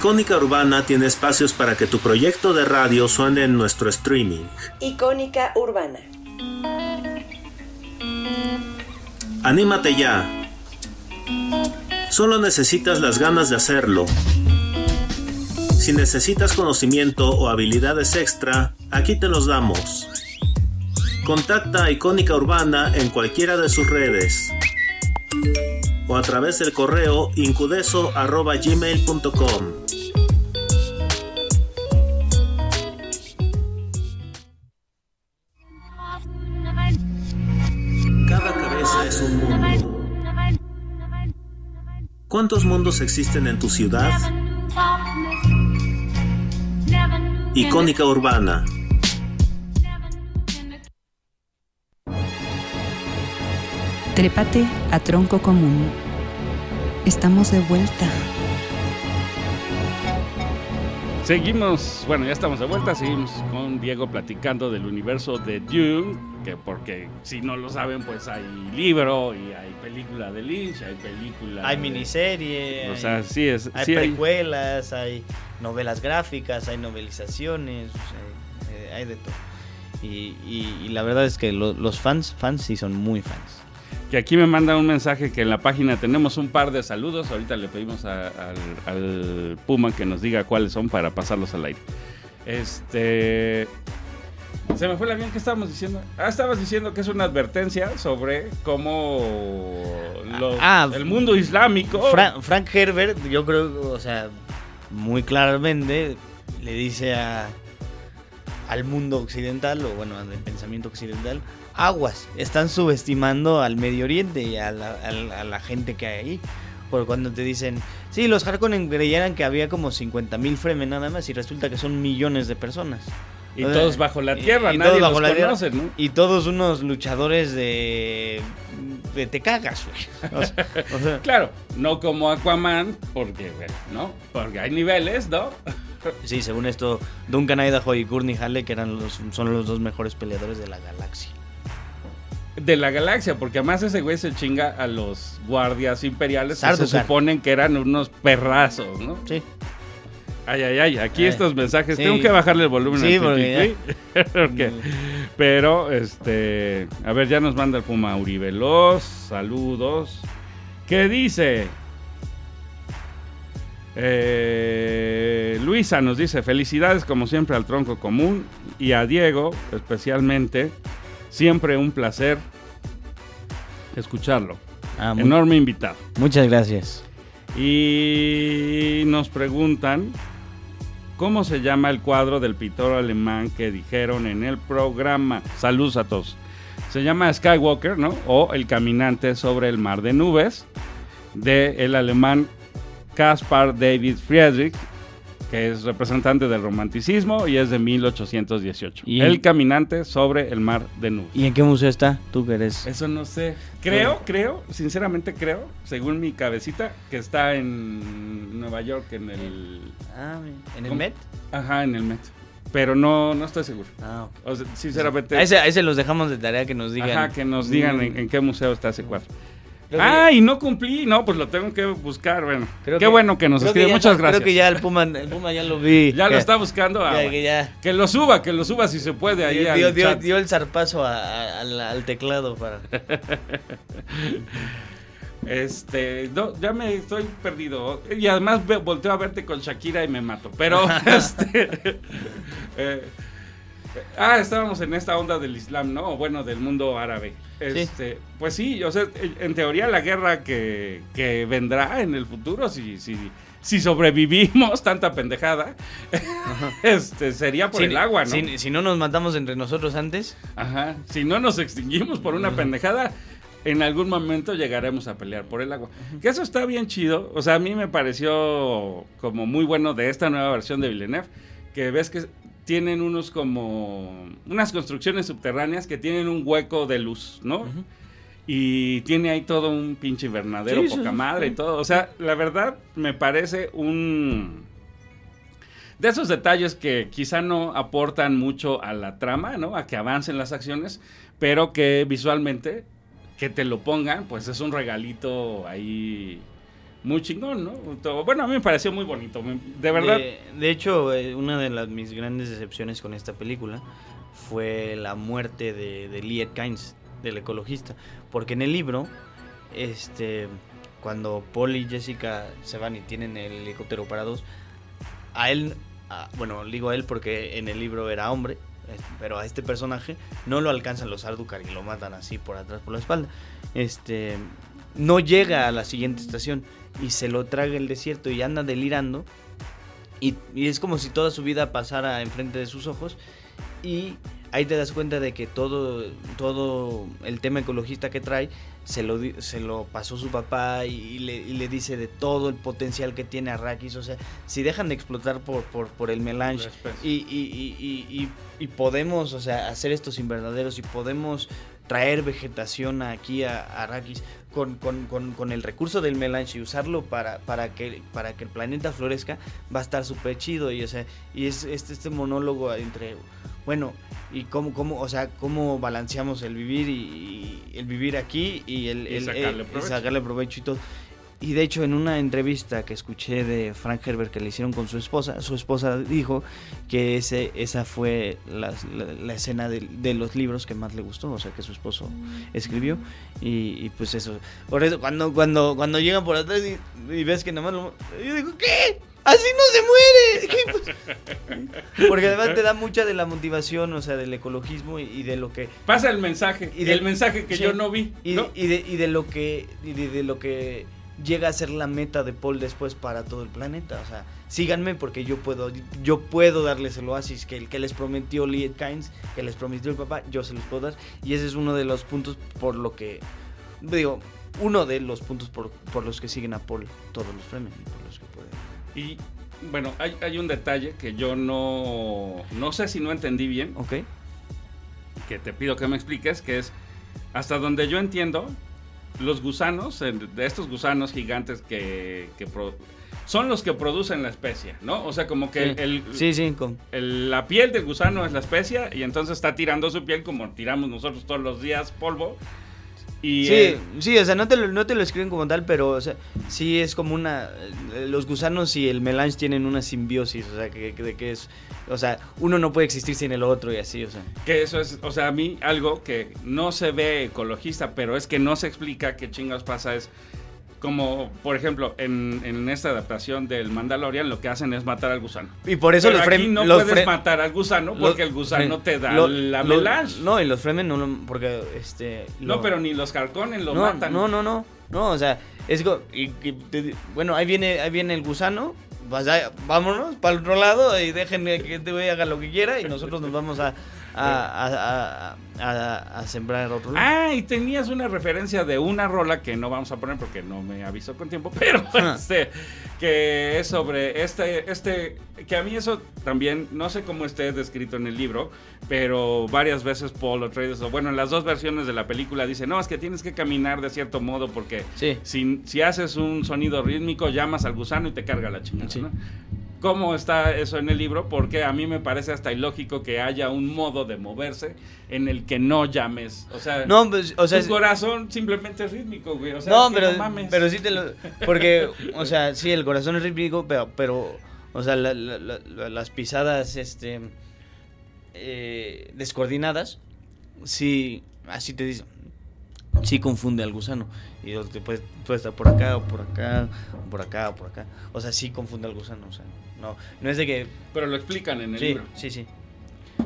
Icónica Urbana tiene espacios para que tu proyecto de radio suene en nuestro streaming. Icónica Urbana. Anímate ya. Solo necesitas las ganas de hacerlo. Si necesitas conocimiento o habilidades extra, aquí te los damos. Contacta a Icónica Urbana en cualquiera de sus redes o a través del correo incudeso.gmail.com. ¿Cuántos mundos existen en tu ciudad? Icónica Urbana. Trépate a tronco común. Estamos de vuelta. Seguimos, bueno, ya estamos de vuelta, seguimos con Diego platicando del universo de Dune, que porque si no lo saben, pues hay libro y hay película de Lynch, hay película... Hay de- miniserie, O hay, sea, sí es... hay sí hay- precuelas, hay novelas gráficas, hay novelizaciones, o sea, eh, hay de todo. Y, y- y la verdad es que lo- los fans, fans sí son muy fans. Que aquí me manda un mensaje que en la página tenemos un par de saludos. Ahorita le pedimos a- al, al Puma que nos diga cuáles son para pasarlos al aire. Este. Se me fue el avión que estábamos diciendo. Ah, estabas diciendo que es una advertencia sobre cómo los- Ah, el mundo islámico. Fra- Frank Herbert, yo creo, o sea, muy claramente le dice a, al mundo occidental, o bueno, al pensamiento occidental, aguas, están subestimando al Medio Oriente y a la, a la- a la gente que hay ahí. Porque cuando te dicen, sí, los Harkonnen creyeran que había como 50.000 Fremen nada más y resulta que son millones de personas. y o sea, todos bajo la tierra, y nadie todos los bajo la tierra. conoce, ¿no? Y todos unos luchadores de... de te cagas, güey. *laughs* O sea, o sea, Claro, no como Aquaman, porque, bueno, ¿no? Porque hay niveles, ¿no? *laughs* Sí, según esto, Duncan Idaho y Courtney Hale, que eran los, son los dos mejores peleadores de la galaxia. De la galaxia, porque además ese güey se chinga a los guardias imperiales que se suponen que eran unos perrazos, ¿no? Sí. Ay, ay, ay, aquí Ay, estos mensajes, sí. tengo que bajarle el volumen Sí, porque Twitter, porque- *laughs* Pero, este, a ver, ya nos manda el Puma Uribelos, saludos. ¿Qué dice? Eh, Luisa nos dice, felicidades como siempre al tronco común y a Diego especialmente, siempre un placer escucharlo. Ah, Enorme invitado. muchas gracias. Y nos preguntan cómo se llama el cuadro del pintor alemán que dijeron en el programa. Saludos a todos. Se llama Skywalker, ¿no? O El caminante sobre el mar de nubes de el alemán Caspar David Friedrich, que es representante del romanticismo y es de 1818. Y- El caminante sobre el mar de nubes. ¿Y en qué museo está? Tú que eres... Eso no sé. Creo, creo, sinceramente creo, según mi cabecita, que está en Nueva York, en el... Ah, ¿En el ¿Cómo? Met? Ajá, en el Met. Pero no, no estoy seguro. Ah, ok. O sea, sinceramente... A ese, a ese los dejamos de tarea que nos digan. Ajá, que nos digan en, en qué museo está ese cuadro. Creo que- Ah, y no cumplí. No, pues lo tengo que buscar. Bueno, creo qué bueno que nos escribe. ya- Muchas gracias. Creo que ya el Puma, el Puma ya lo vi. Ya lo está buscando. Ah, ya- bueno. que ya Que lo suba, que lo suba si se puede ahí dio, al dio- dio- chat. dio el zarpazo a- a- al, al teclado para... *laughs* Este, no, ya me estoy perdido. Y además volteo a verte con Shakira y me mato. Pero, *laughs* este. *laughs* eh, ah, estábamos en esta onda del Islam, ¿no? Bueno, del mundo árabe. Este, Pues sí, o sea, en- teoría la guerra que, que vendrá en el futuro, si, si, si sobrevivimos *laughs* tanta pendejada, este, sería por Si- el agua, ¿no? Si, si no nos matamos entre nosotros antes, Ajá. Si no nos extinguimos por una pendejada, en algún momento llegaremos a pelear por el agua. Que eso está bien chido. O sea, a mí me pareció como muy bueno de esta nueva versión de Villeneuve. Que ves que tienen unos como. unas construcciones subterráneas que tienen un hueco de luz, ¿no? Y tiene ahí todo un pinche invernadero, sí, poca sí, madre sí. y todo. O sea, la verdad me parece un de esos detalles que quizá no aportan mucho a la trama, ¿no? A que avancen las acciones, pero que visualmente que te lo pongan, pues es un regalito ahí muy chingón, ¿no? Bueno, a mí me pareció muy bonito, de verdad. De, hecho, eh, una de las mis grandes decepciones con esta película fue la muerte de, de Liet Kynes, del ecologista. Porque en el libro, este, cuando Paul y Jessica se van y tienen el helicóptero para dos, a él, bueno, digo a él porque en el libro era hombre, pero a este personaje no lo alcanzan los Ardukar y lo matan así por atrás, por la espalda. Este, no llega a la siguiente estación y se lo traga el desierto y anda delirando. Y, y es como si toda su vida pasara enfrente de sus ojos. Y ahí te das cuenta de que todo, todo el tema ecologista que trae se lo, se lo pasó su papá y, y le, y le dice de todo el potencial que tiene Arrakis. O sea, si dejan de explotar por, por, por el melange y podemos, o sea, hacer estos invernaderos y podemos traer vegetación aquí a, a Arrakis con, con- con- con el recurso del melange y usarlo para, para, que, para que el planeta florezca, va a estar súper chido. Y, o sea, y es este, este monólogo entre, bueno, y cómo, cómo, o sea, cómo balanceamos el vivir y, y el vivir aquí y el, Y el- sacarle el- y provecho. sacarle provecho y todo. Y de hecho, en una entrevista que escuché de Frank Herbert que le hicieron con su esposa, su esposa dijo que ese, esa fue la, la- la escena de, de los libros que más le gustó, o sea, que su esposo escribió. Y, y pues eso. Por eso, cuando, cuando, cuando llegan por atrás y, y ves que nomás lo. Yo digo, ¿qué? Así no se muere. *laughs* Pues, Porque además te da mucha de la motivación, o sea, del ecologismo y, y de lo que Pasa el mensaje, Y del- el mensaje que sí. yo no vi. y, ¿no? y de, y de lo que y de, de lo que llega a ser la meta de Paul después para todo el planeta. O sea, síganme porque yo puedo, yo puedo darles el oasis que, que les prometió Liet Kynes, que les prometió el papá, yo se los puedo dar. Y ese es uno de los puntos por lo que, digo, uno de los puntos por, por los que siguen a Paul todos los Fremen, por los que pueden. Y bueno, hay, hay un detalle que yo no, no sé si no entendí bien, ¿Ok? que te pido que me expliques, que es, hasta donde yo entiendo, los gusanos, de estos gusanos gigantes que, que pro- son los que producen la especia, ¿no? O sea, como que sí. el, sí, sí, con- el- la piel del gusano es la especia y entonces está tirando su piel como tiramos nosotros todos los días polvo. Y Sí, eh, sí, o sea, no te, lo, no te lo escriben como tal, pero o sea, sí es como una... Los gusanos y el melange tienen una simbiosis, o sea, que, que- es... O sea, uno no puede existir sin el otro y así, o sea. Que eso es, o sea, a mí algo que no se ve ecologista, pero es que no se explica qué chingados pasa es como, por ejemplo, en, en esta adaptación del Mandalorian lo que hacen es matar al gusano. Y por eso Pero los Fremen... no los puedes matar al gusano porque el gusano te da lo- la lo- melange. No, y los Fremen no lo... Porque, este... No, pero ni los carcones lo no, matan. No, no, no. No, o sea, es... y- y bueno, ahí viene, ahí viene el gusano. Pues vámonos para el otro lado y déjenme que este güey haga lo que quiera y nosotros nos vamos a, a, a, a- a- a sembrar otro. Ah, y tenías una referencia de una rola que no vamos a poner porque no me avisó con tiempo, *laughs* pero Ah. este, que es sobre este, este, que a mí eso también, no sé cómo esté descrito en el libro, pero varias veces Paul Atreides, o bueno, en las dos versiones de la película dice, no, es que tienes que caminar de cierto modo porque Sí. si, si haces un sonido rítmico llamas al gusano y te carga la chingada, Sí. ¿no? ¿Cómo está eso en el libro? Porque a mí me parece hasta ilógico que haya un modo de moverse en el que no llames. O sea, No, pues, o sea... tu corazón simplemente es rítmico, güey. O sea, no, pero, mames. pero sí te lo... Porque, o sea, sí, el corazón es rítmico, pero, pero o sea, la- la- la- la- las pisadas, este, eh, descoordinadas, sí, así te dicen, sí confunde al gusano. Y te puede, puede estar por acá, o por acá, o por acá, o por acá. O sea, sí confunde al gusano, o sea, no, no es de que... Pero lo explican en el Sí, libro. sí, sí.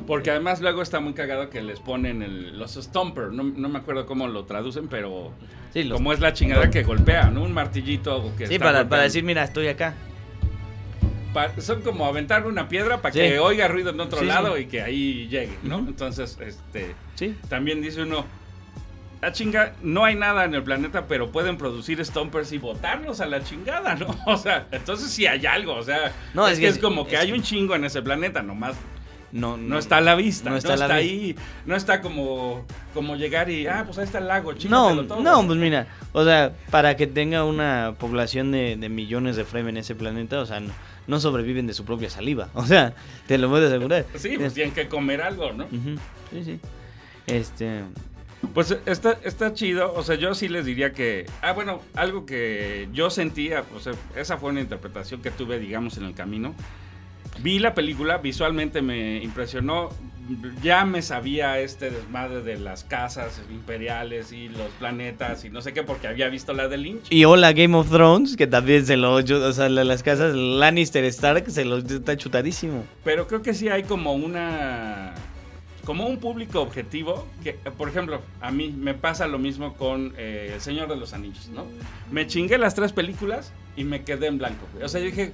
Porque además luego está muy cagado que les ponen el- los stomper. No, no me acuerdo cómo lo traducen, pero Sí, los- como es la chingada que golpea, ¿no? Un martillito o que sí está para, para decir, mira, estoy acá. Pa- son como aventar una piedra para Sí. que oiga ruido en otro Sí, lado y que ahí llegue, ¿no? Entonces, este, Sí, también dice uno, ah chinga, no hay nada en el planeta, pero pueden producir stompers y botarlos a la chingada, ¿no? *laughs* O sea, entonces sí hay algo, o sea, No, es, es que que es como es- que hay un chingo en ese planeta, nomás no, no está a la vista, no no está está, la vi- ahí, no está como, como llegar y, ah, pues ahí está el lago, No, todo. no, pues mira, o sea, para que tenga una población de, de millones de Fremen en ese planeta, o sea, no, no sobreviven de su propia saliva, *laughs* o sea, te lo puedo asegurar. Sí, pues tienen que comer algo, ¿no? Sí, sí. Este, Pues está, está chido, o sea, yo sí les diría que, ah, bueno, algo que yo sentía, o sea, esa fue una interpretación que tuve, digamos, en el camino. Vi la película, visualmente me impresionó, ya me sabía este desmadre de las casas imperiales y los planetas y no sé qué, porque había visto la de Lynch. Y hola Game of Thrones, que también se lo... O sea, la- las casas Lannister Stark se lo está chutadísimo. Pero creo que sí hay como una. Como un público objetivo. Que, por ejemplo, a mí me pasa lo mismo con eh, El Señor de los Anillos, ¿no? Me chingué las tres películas y me quedé en blanco, güey. O sea, yo dije.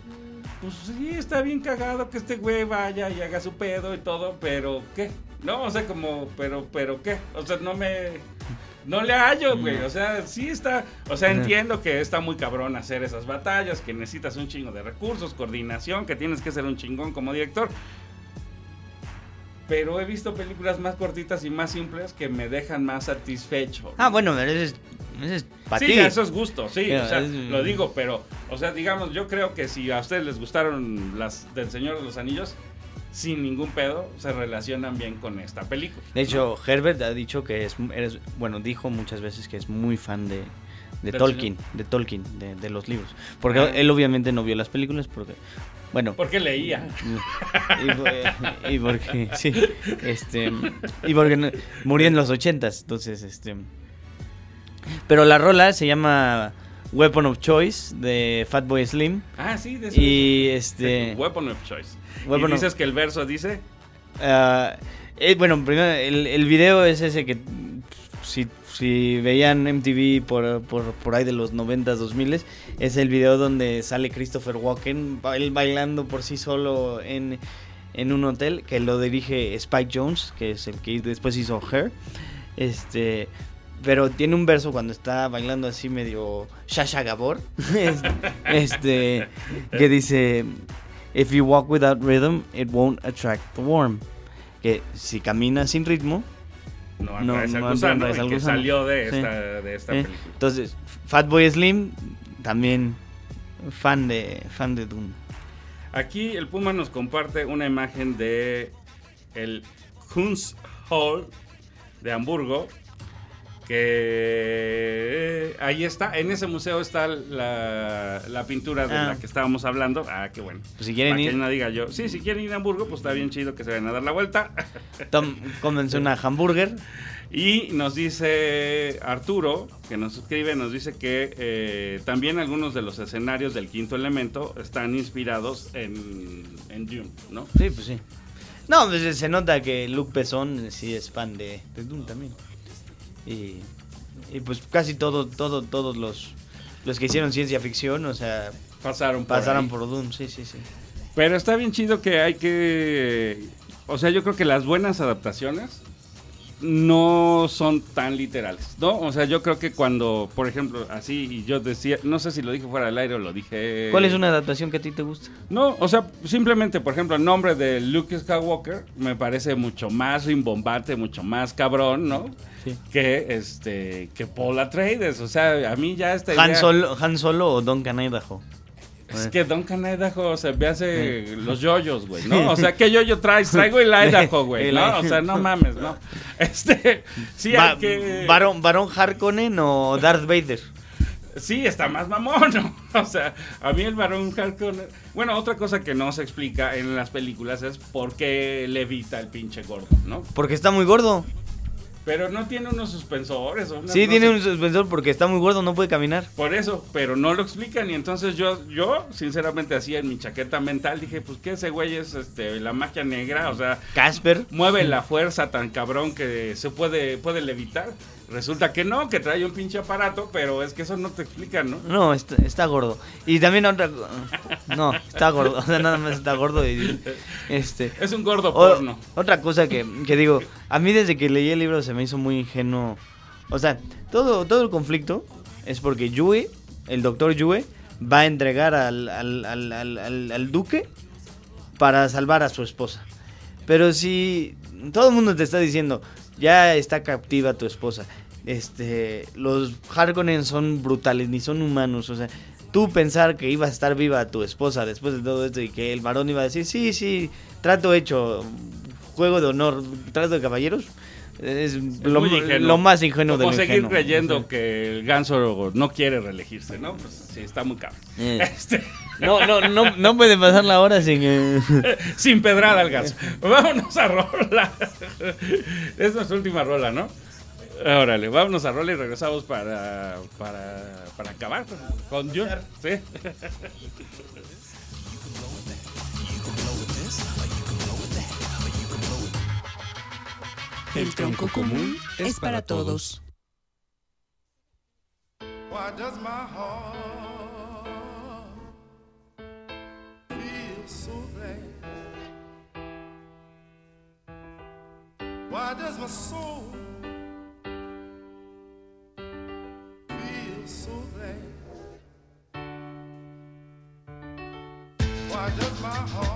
Pues sí, está bien cagado que este güey vaya y haga su pedo y todo, pero ¿qué? No, o sea, como, pero, pero ¿qué? O sea, no me. No le hallo, güey. O sea, sí está. O sea, entiendo que está muy cabrón hacer esas batallas, que necesitas un chingo de recursos, coordinación, que tienes que ser un chingón como director. Pero he visto películas más cortitas y más simples que me dejan más satisfecho. Ah, bueno, ese es, es para sí, ti. eso es gusto, sí, Pero o sea, es- lo digo, pero, o sea, digamos, yo creo que si a ustedes les gustaron las del Señor de los Anillos, sin ningún pedo, se relacionan bien con esta película. De hecho, Herbert ha dicho que es, eres, bueno, dijo muchas veces que es muy fan de, de ¿Del Tolkien, de Tolkien, de, de los libros. Porque Ah. él obviamente no vio las películas porque, bueno, Porque leía. y, por- y porque, sí, este, y porque murió en los ochentas, entonces, este, pero la rola se llama Weapon of Choice de Fatboy Slim Ah, sí, de eso. y es. este, Weapon of Choice. Weapon y of- dices que el verso dice, Ah, eh, bueno, primero, el, el video es ese que si, si veían MTV por, por, por ahí de los 90s, 2000 es el video donde sale Christopher Walken, él bailando por sí solo en, en un hotel, que lo dirige Spike Jones, que es el que después hizo Her. Este, pero tiene un verso cuando está bailando así medio Shasha Gabor, *laughs* este, que dice, If you walk without rhythm, it won't attract the worm. Que si caminas sin ritmo, no No, aparece no al gusano, aparece al que gusano. salió de Sí. esta, de esta película. entonces Fatboy Slim también fan de fan de Dune. Aquí el Puma nos comparte una imagen de el Hall de Hamburgo. Que ahí está, en ese museo está la, la pintura de Ah. la que estábamos hablando. Ah, qué bueno. Pues si quieren Para que ir, no diga yo. Sí, si quieren ir a Hamburgo, pues está bien chido que se vayan a dar la vuelta. tom- cómense una hamburger. Y nos dice Arturo, que nos escribe, nos dice que eh, también algunos de los escenarios del quinto elemento están inspirados en, en Dune, ¿no? Sí, pues sí. No, pues se nota que Luke Besson sí es fan de, de Dune también. Y, y pues casi todo, todo, todos los, los que hicieron ciencia ficción, o sea, Pasaron por pasaron ahí. por Dune, sí, sí, sí. Pero está bien chido que hay que... O sea, yo creo que las buenas adaptaciones no son tan literales, ¿no? O sea, yo creo que cuando, por ejemplo, así, y yo decía, no sé si lo dije fuera del aire o lo dije... ¿Cuál es una adaptación que a ti te gusta? No, o sea, simplemente, por ejemplo, el nombre de Luke Skywalker me parece mucho más rimbombante, mucho más cabrón, ¿no? Sí. Que este, que Paul Atreides. O sea, a mí ya esta Han Solo, Han Solo o Don Idaho. Es que Duncan Idaho se ve hace los yoyos, güey, ¿no? O sea, ¿qué yoyo traes? Traigo el Idaho, *laughs* güey, ¿no? O sea, no mames, ¿no? *laughs* Este, sí hay que... Barón, Barón Harkonnen o Darth Vader. Sí, está más mamón, ¿no? *laughs* O sea, a mí el varón Harkonnen... Bueno, otra cosa que no se explica en las películas es por qué levita el pinche gordo, ¿no? Porque está muy gordo. Pero no tiene unos suspensores o unas- Sí, no tiene sé. un suspensor porque está muy gordo, no puede caminar. Por eso, pero no lo explican y entonces yo, yo sinceramente así en mi chaqueta mental dije, pues que ese güey es este, la magia negra, o sea, Casper. mueve la fuerza tan cabrón que se puede, puede levitar. Resulta que no, que trae un pinche aparato, pero es que eso no te explica, ¿no? No, está, está gordo. Y también otra... No, está gordo. *laughs* O sea, nada más está gordo y... Este... Es un gordo o- porno. otra cosa que, que digo, a mí desde que leí el libro se me hizo muy ingenuo. O sea, todo, todo el conflicto es porque Yue, el doctor Yue, va a entregar al, al, al- al duque para salvar a su esposa. Pero si todo el mundo te está diciendo, ya está captiva tu esposa, este, los Harkonnen son brutales, ni son humanos, o sea, tú pensar que iba a estar viva tu esposa después de todo esto y que el varón iba a decir, sí, sí, trato hecho, juego de honor, trato de caballeros, Es, Es lo, más ingenuo del seguir ingenuo. creyendo Sí. que el ganso no quiere reelegirse, ¿no? Pues sí, está muy cabrón. Eh. *laughs* Este, No, no, no, no puede pasar la hora sin... eh, *laughs* sin pedrada al ganso. Vámonos a rola. *laughs* Es nuestra última rola, ¿no? Órale, vámonos a rola y regresamos para, para, para acabar con, con Jun. Sí. El tronco común es para todos. Why does my heart feel so bad? Why does my soul so bad? Why does my heart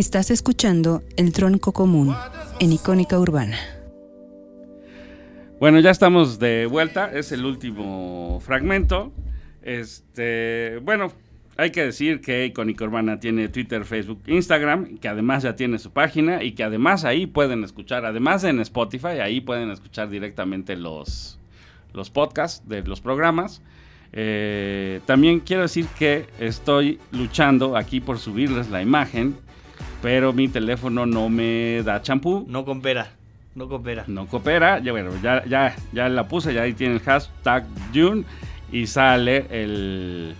Estás escuchando El Tronco Común en Icónica Urbana. Bueno, ya estamos de vuelta. Es el último fragmento. Este, bueno, hay que decir que Icónica Urbana tiene Twitter, Facebook, Instagram, que además ya tiene su página y que además ahí pueden escuchar, además en Spotify, ahí pueden escuchar directamente los, los podcasts de los programas. Eh, también quiero decir que estoy luchando aquí por subirles la imagen, pero mi teléfono no me da champú. No coopera, no coopera. No coopera, ya bueno, ya, ya, ya la puse, ya ahí tiene el hashtag June y sale el,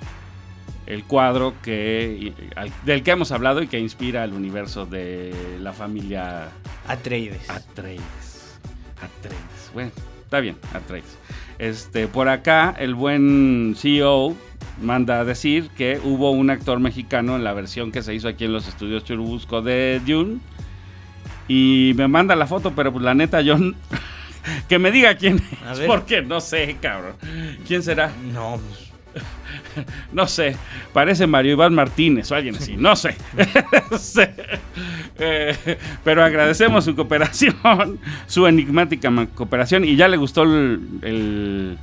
el cuadro que, al- del que hemos hablado y que inspira el universo de la familia Atreides. Atreides. Atreides. Bueno, está bien, Atreides. Este, por acá, el buen CEO manda a decir que hubo un actor mexicano en la versión que se hizo aquí en los estudios Churubusco de Dune. Y me manda la foto, pero pues la neta yo... *laughs* que me diga quién es, porque no sé, cabrón. ¿Quién será? No, pues, *laughs* No sé, parece Mario Iván Martínez o alguien así, no sé. *laughs* Eh, pero agradecemos su cooperación, *laughs* su enigmática cooperación y ya le gustó el, el,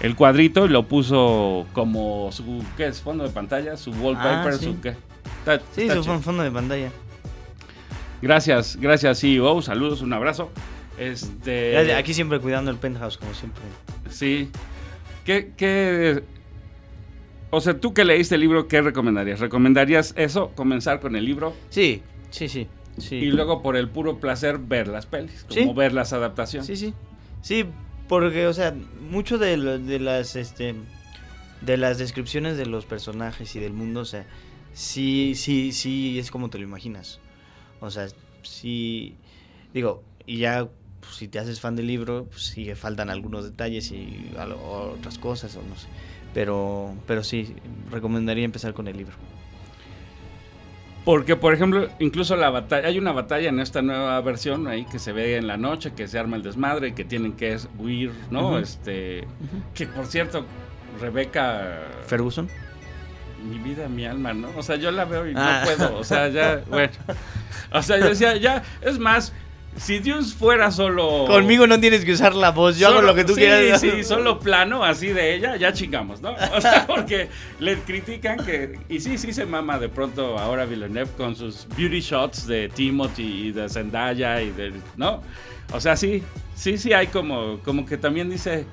el cuadrito y lo puso como su, ¿qué es? Fondo de pantalla, su wallpaper, Ah, sí. su qué. Está- sí, está su chido. fondo de pantalla. Gracias, gracias CEO, saludos, un abrazo. Este, Aquí siempre cuidando el penthouse, como siempre. Sí. ¿Qué, qué- O sea, tú que leíste el libro, ¿qué recomendarías? ¿Recomendarías eso? Comenzar con el libro Sí, sí, sí. sí. y luego por el puro placer ver las pelis, como Sí. ver las adaptaciones. Sí, sí. Sí, porque, o sea, mucho de, lo- de las, este, de las descripciones de los personajes y del mundo, o sea, sí, sí, sí, es como te lo imaginas. O sea, sí, digo, y ya, pues, si te haces fan del libro, pues sí, faltan algunos detalles y otras cosas, o no sé. Pero, pero sí, recomendaría empezar con el libro. Porque, por ejemplo, incluso la batalla, hay una batalla en esta nueva versión ahí que se ve en la noche, que se arma el desmadre, que tienen que huir, ¿no? Este, que por cierto, Rebeca, Ferguson. mi vida, mi alma, ¿no? O sea, yo la veo y Ah. no puedo, o sea, ya, *laughs* bueno. O sea, yo decía, ya, es más, si Dios fuera solo... Conmigo no tienes que usar la voz, yo hago Solo- lo que tú sí, quieras. Sí, solo plano así de ella, ya chingamos, ¿no? O sea, *laughs* porque le critican que. Y sí, sí se mama de pronto ahora Villeneuve con sus beauty shots de Timothy y de Zendaya y de. ¿No? O sea, sí, sí, sí hay como, como que también dice.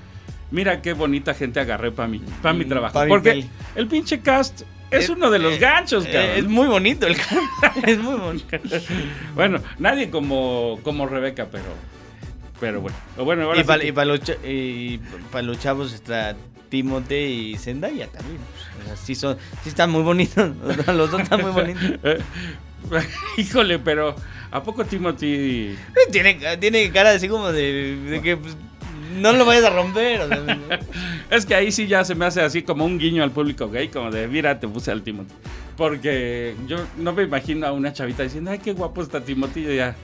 Mira qué bonita gente agarré para mi, para mi Mm, trabajo. pa' porque el pinche cast es uno de los eh, ganchos, Eh, cabrón. es muy bonito el *laughs* es muy bonito. Bueno, nadie como, como Rebeca, pero. Pero bueno. Bueno, ahora Y sí para que- los, pa' chavos está Timote y Zendaya también. O sea, sí, son, sí están muy bonitos. *laughs* Los dos están muy bonitos. *laughs* Híjole, pero ¿a poco Timothy? Tiene, tiene cara así como de, de que pues, no lo vayas a romper. o sea, *laughs* Es que ahí sí ya se me hace así como un guiño al público gay, como de mira, te puse al Timothy. Porque yo no me imagino a una chavita diciendo, ay, qué guapo está Timothy. Y ya,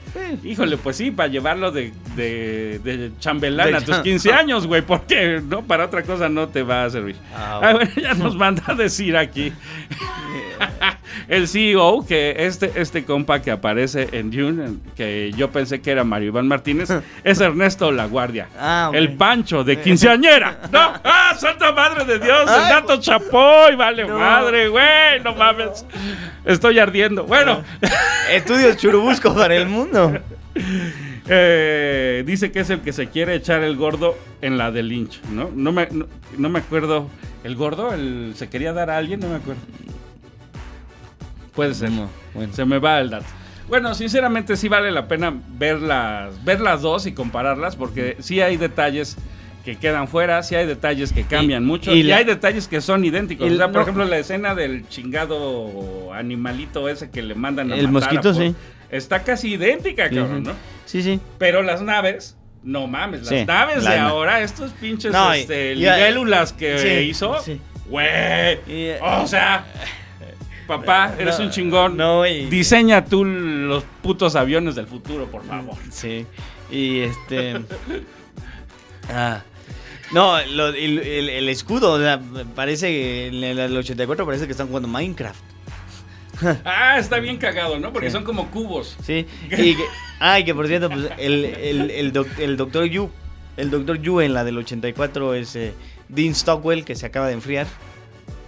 híjole, pues sí, para llevarlo de, de, de chambelán De a tus cham- 15 años, güey, porque no, para otra cosa no te va a servir. Ah, Ah, bueno, ya nos manda a decir aquí *laughs* el CEO que este, este compa que aparece en Dune, que yo pensé que era Mario Iván Martínez, *laughs* es Ernesto La Guardia. Ah. El Pancho de quinceañera. ¡No! ¡Ah, santa madre de Dios! ¡El dato chapoy! ¡Vale No. madre, güey! ¡No mames! Estoy ardiendo. Bueno, Estudios Churubusco para el mundo. eh, dice que es el que se quiere echar el gordo en la de Lynch, ¿no? No me, no, no me acuerdo. ¿El gordo? El, ¿Se quería dar a alguien? No me acuerdo. Puede ser. bueno. Se me va el dato. Bueno, sinceramente sí vale la pena ver las, ver las dos y compararlas porque sí hay detalles que quedan fuera, sí hay detalles que cambian Y- mucho y y, la- hay detalles que son idénticos. o sea, por no- ejemplo, la escena del chingado animalito ese que le mandan a El matar a mosquito, sí. Está casi idéntica, Sí, cabrón, sí. ¿no? Sí, sí. Pero las naves, no mames, las Sí, naves la de ahora, estos pinches No, este, y- libélulas que sí, hizo, sí. güey, Y- o sea, papá, eres un chingón. no, y- Diseña tú los putos aviones del futuro, por favor. Sí. Y este. *laughs* Ah. No, lo- el, el- el escudo, o sea, parece que en el, el 84 parece que están jugando Minecraft. *laughs* Ah, está bien cagado, ¿no? Porque Sí. son como cubos. Sí. Y que, ay, que por cierto, pues el, el, el, doc- el doctor Yu, el doctor Yu en la del 84 es eh, Dean Stockwell, que se acaba de enfriar.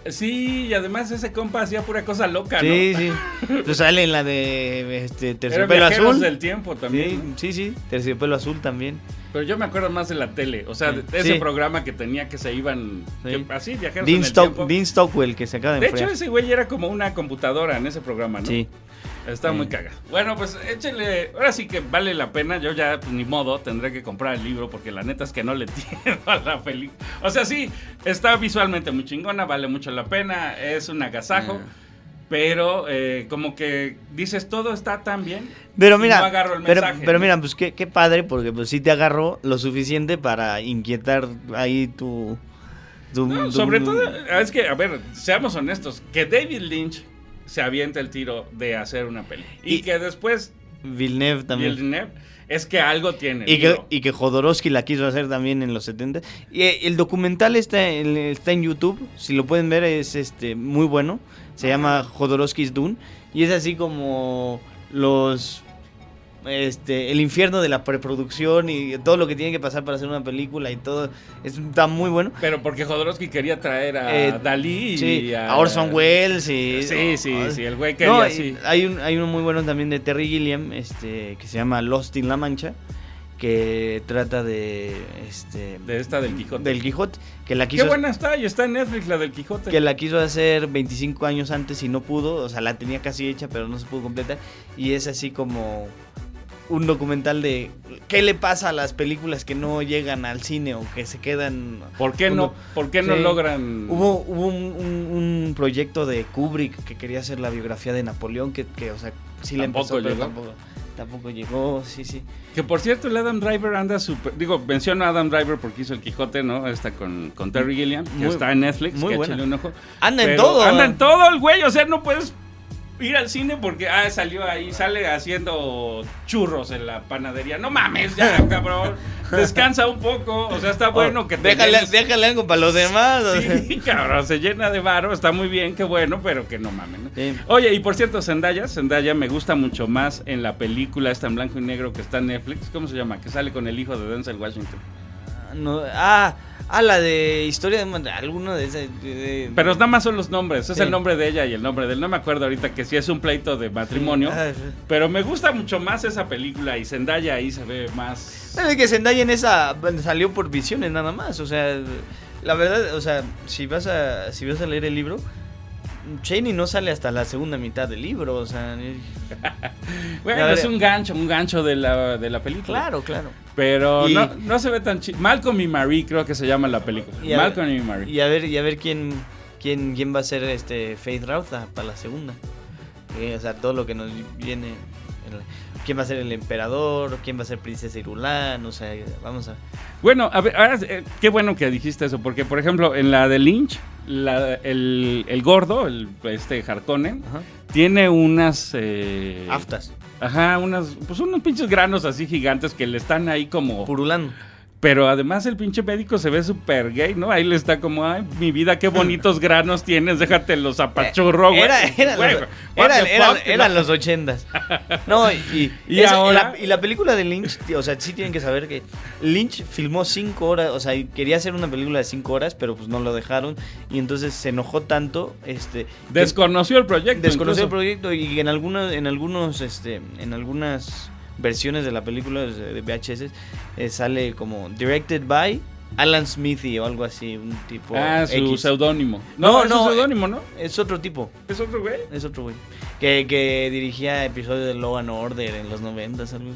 Sí, y además ese compa hacía pura cosa loca, Sí, ¿no? sí. Pues sale en la de este, Terciopelo Azul. del tiempo también. Sí, sí, sí. Terciopelo Azul también. Pero yo me acuerdo más de la tele, o sea, de Sí. ese Sí. programa que tenía que se iban Sí. que- así, viajeros Dean, en el Stock- tiempo. Dean Stockwell, que se acaba de De enfriar. hecho, ese güey era como una computadora en ese programa, ¿no? Sí. Está muy Sí. cagado. Bueno, pues échele. Ahora sí que vale la pena. Yo ya, pues, ni modo, tendré que comprar el libro porque la neta es que no le *laughs* entiendo a la película. O sea, sí, está visualmente muy chingona, vale mucho la pena. Es un agasajo. Ah. Pero eh, como que dices, todo está tan bien. Pero mira, no agarro el pero, mensaje, pero ¿no? mira, pues qué, qué padre, porque pues sí te agarró lo suficiente para inquietar ahí tu, Dum, No, sobre todo, es que, a ver, seamos honestos, que David Lynch se avienta el tiro de hacer una peli. Y, Y- que después Villeneuve también. Villeneuve, es que algo tiene. Y que, y que Jodorowsky la quiso hacer también en los 70. Y eh, el documental está en, está en YouTube. Si lo pueden ver, es este muy bueno. Se llama Jodorowsky's Dune. Y es así como los. Este, el infierno de la preproducción y todo lo que tiene que pasar para hacer una película y todo. Es, está muy bueno. Pero porque Jodorowsky quería traer a Eh, Dalí y Sí, a, a Orson Welles y... Sí, sí, oh, sí, el güey quería No, así. hay, un, hay uno muy bueno también de Terry Gilliam, este, que se llama Lost in La Mancha, que trata de, este, De esta del Quijote. del Quijote, que la Qué buena está, y está en Netflix la del Quijote. que la quiso hacer 25 años antes y no pudo, o sea, la tenía casi hecha, pero no se pudo completar, y es así como un documental de qué le pasa a las películas que no llegan al cine o que se quedan... ¿Por qué no, por qué no sí. logran...? Hubo, hubo un, un- un proyecto de Kubrick que quería hacer la biografía de Napoleón, que, que, o sea, sí le empezó, pero llegó. tampoco, tampoco llegó, sí, sí. Que por cierto, el Adam Driver anda súper. Digo, menciono a Adam Driver porque hizo el Quijote, ¿no? Está con, con Terry Gilliam, que Muy- está en Netflix. muy que un ojo. Anda en Pero todo. Anda en todo el güey, o sea, no puedes ir al cine porque ah, salió ahí, sale haciendo churros en la panadería. No mames, ya, cabrón. *laughs* Descansa un poco, o sea, está bueno que te déjale, llenes- déjale algo para los demás. o sea. Sí, *laughs* cabrón, se llena de varo, está muy bien, qué bueno, pero que no mames, ¿no? Sí. Oye, y por cierto, Zendaya, Zendaya me gusta mucho más en la película esta en blanco y negro que está en Netflix. ¿Cómo se llama? Que sale con el hijo de Denzel Washington. No, ah, ah, la de historia de alguno de ese. de- de- Pero nada más son los nombres, es Sí. el nombre de ella y el nombre de él. No me acuerdo ahorita que sí es un pleito de matrimonio. Ah, sí. Pero me gusta mucho más esa película y Zendaya ahí se ve más... Es que Zendaya en esa salió por visiones nada más, o sea, la verdad, o sea, si vas a si vas a leer el libro, Cheney no sale hasta la segunda mitad del libro, o sea, *laughs* Bueno, es ver. un gancho, un gancho de la, de la película. claro, claro. Pero Y- no, no se ve tan chido. Malcolm y Marie creo que se llama la película. Y Malcolm ver- y Marie. Y a ver, y a ver quién quién quién va a ser este Faith Rauta para la segunda. Eh, o sea, todo lo que nos viene el- quién va a ser el emperador, quién va a ser princesa Irulán, o sea, vamos a Bueno, a ver, ahora, eh, qué bueno que dijiste eso, porque por ejemplo, en la de Lynch, la- el, el gordo, el, este Harkonnen, ajá, tiene unas... eh, aftas, Ajá, unas, pues unos pinches granos así gigantes que le están ahí como... purulando. Pero además el pinche médico se ve súper gay, ¿no? Ahí le está como, ay, mi vida, qué bonitos *laughs* granos tienes, déjate los apachurro, güey. Era, era Güey, los, era- era- eran los ochentas. No, y, *laughs* Y esa- ahora- la, y la película de Lynch, tío, o sea, sí tienen que saber que Lynch filmó cinco horas, o sea, quería hacer una película de cinco horas, pero pues no lo dejaron. Y entonces se enojó tanto, este. Desconoció el proyecto. desconoció el incluso. proyecto y en algunos, en algunos, este, en algunas versiones de la película de VHS eh, sale como directed by Alan Smithy o algo así, un tipo. Ah, su seudónimo. No, No, no, es seudónimo, ¿no? Es otro tipo. Es otro güey. Es otro güey. Que, que dirigía episodios de Law and Order en los 90, algo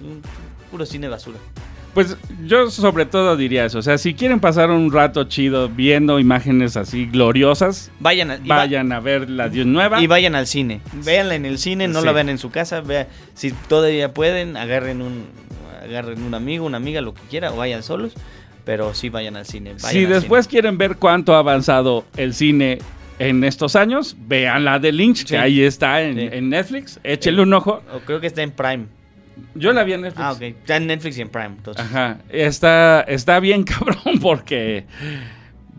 puro cine basura. Pues yo sobre todo diría eso. O sea, si quieren pasar un rato chido viendo imágenes así gloriosas, Vayan, va- vayan a ver la Dios nueva. y vayan al cine. Véanla en el cine, no Sí. la vean en su casa. Vea, si todavía pueden, agarren un, agarren un amigo, una amiga, lo que quiera, o vayan solos. Pero sí vayan al cine. vayan si al después quieren ver cuánto ha avanzado el cine en estos años, vean la de Lynch, Sí. que ahí está en, Sí. en Netflix. Échenle un ojo. O creo que está en Prime. Yo la vi en Netflix. Ah, ok. Está en Netflix y en Prime. Entonces. Ajá, está, está bien *laughs* cabrón porque,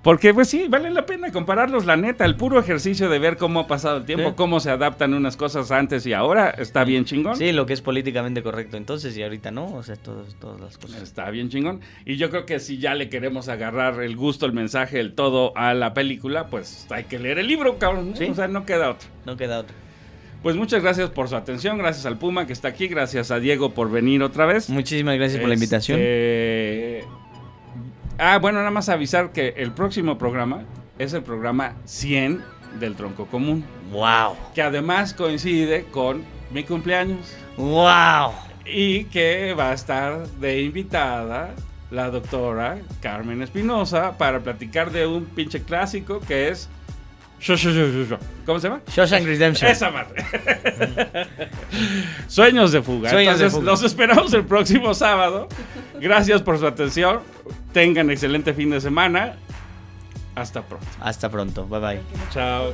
porque pues sí, vale la pena compararlos, la neta, el puro ejercicio de ver cómo ha pasado el tiempo, Sí. cómo se adaptan unas cosas antes y ahora, está bien chingón. Sí, lo que es políticamente correcto entonces y ahorita no. O sea, todas, todas las cosas. Está bien chingón. Y yo creo que si ya le queremos agarrar el gusto, el mensaje, el todo a la película, pues hay que leer el libro, cabrón. Sí. O sea, no queda otro. No queda otra. Pues muchas gracias por su atención, gracias al Puma que está aquí, gracias a Diego por venir otra vez. Muchísimas gracias por la invitación. Este, Ah, bueno, nada más avisar que el próximo programa es el programa 100 del Tronco Común, ¡Wow! que además coincide con mi cumpleaños ¡Wow! y que va a estar de invitada la doctora Carmen Espinosa para platicar de un pinche clásico que es... ¿Cómo se llama? Shawshank Redemption. Esa madre. Sueños de fuga. Sueños de fuga. los esperamos el próximo sábado. Gracias por su atención. Tengan excelente fin de semana. Hasta pronto. Hasta pronto. Bye bye. Chao.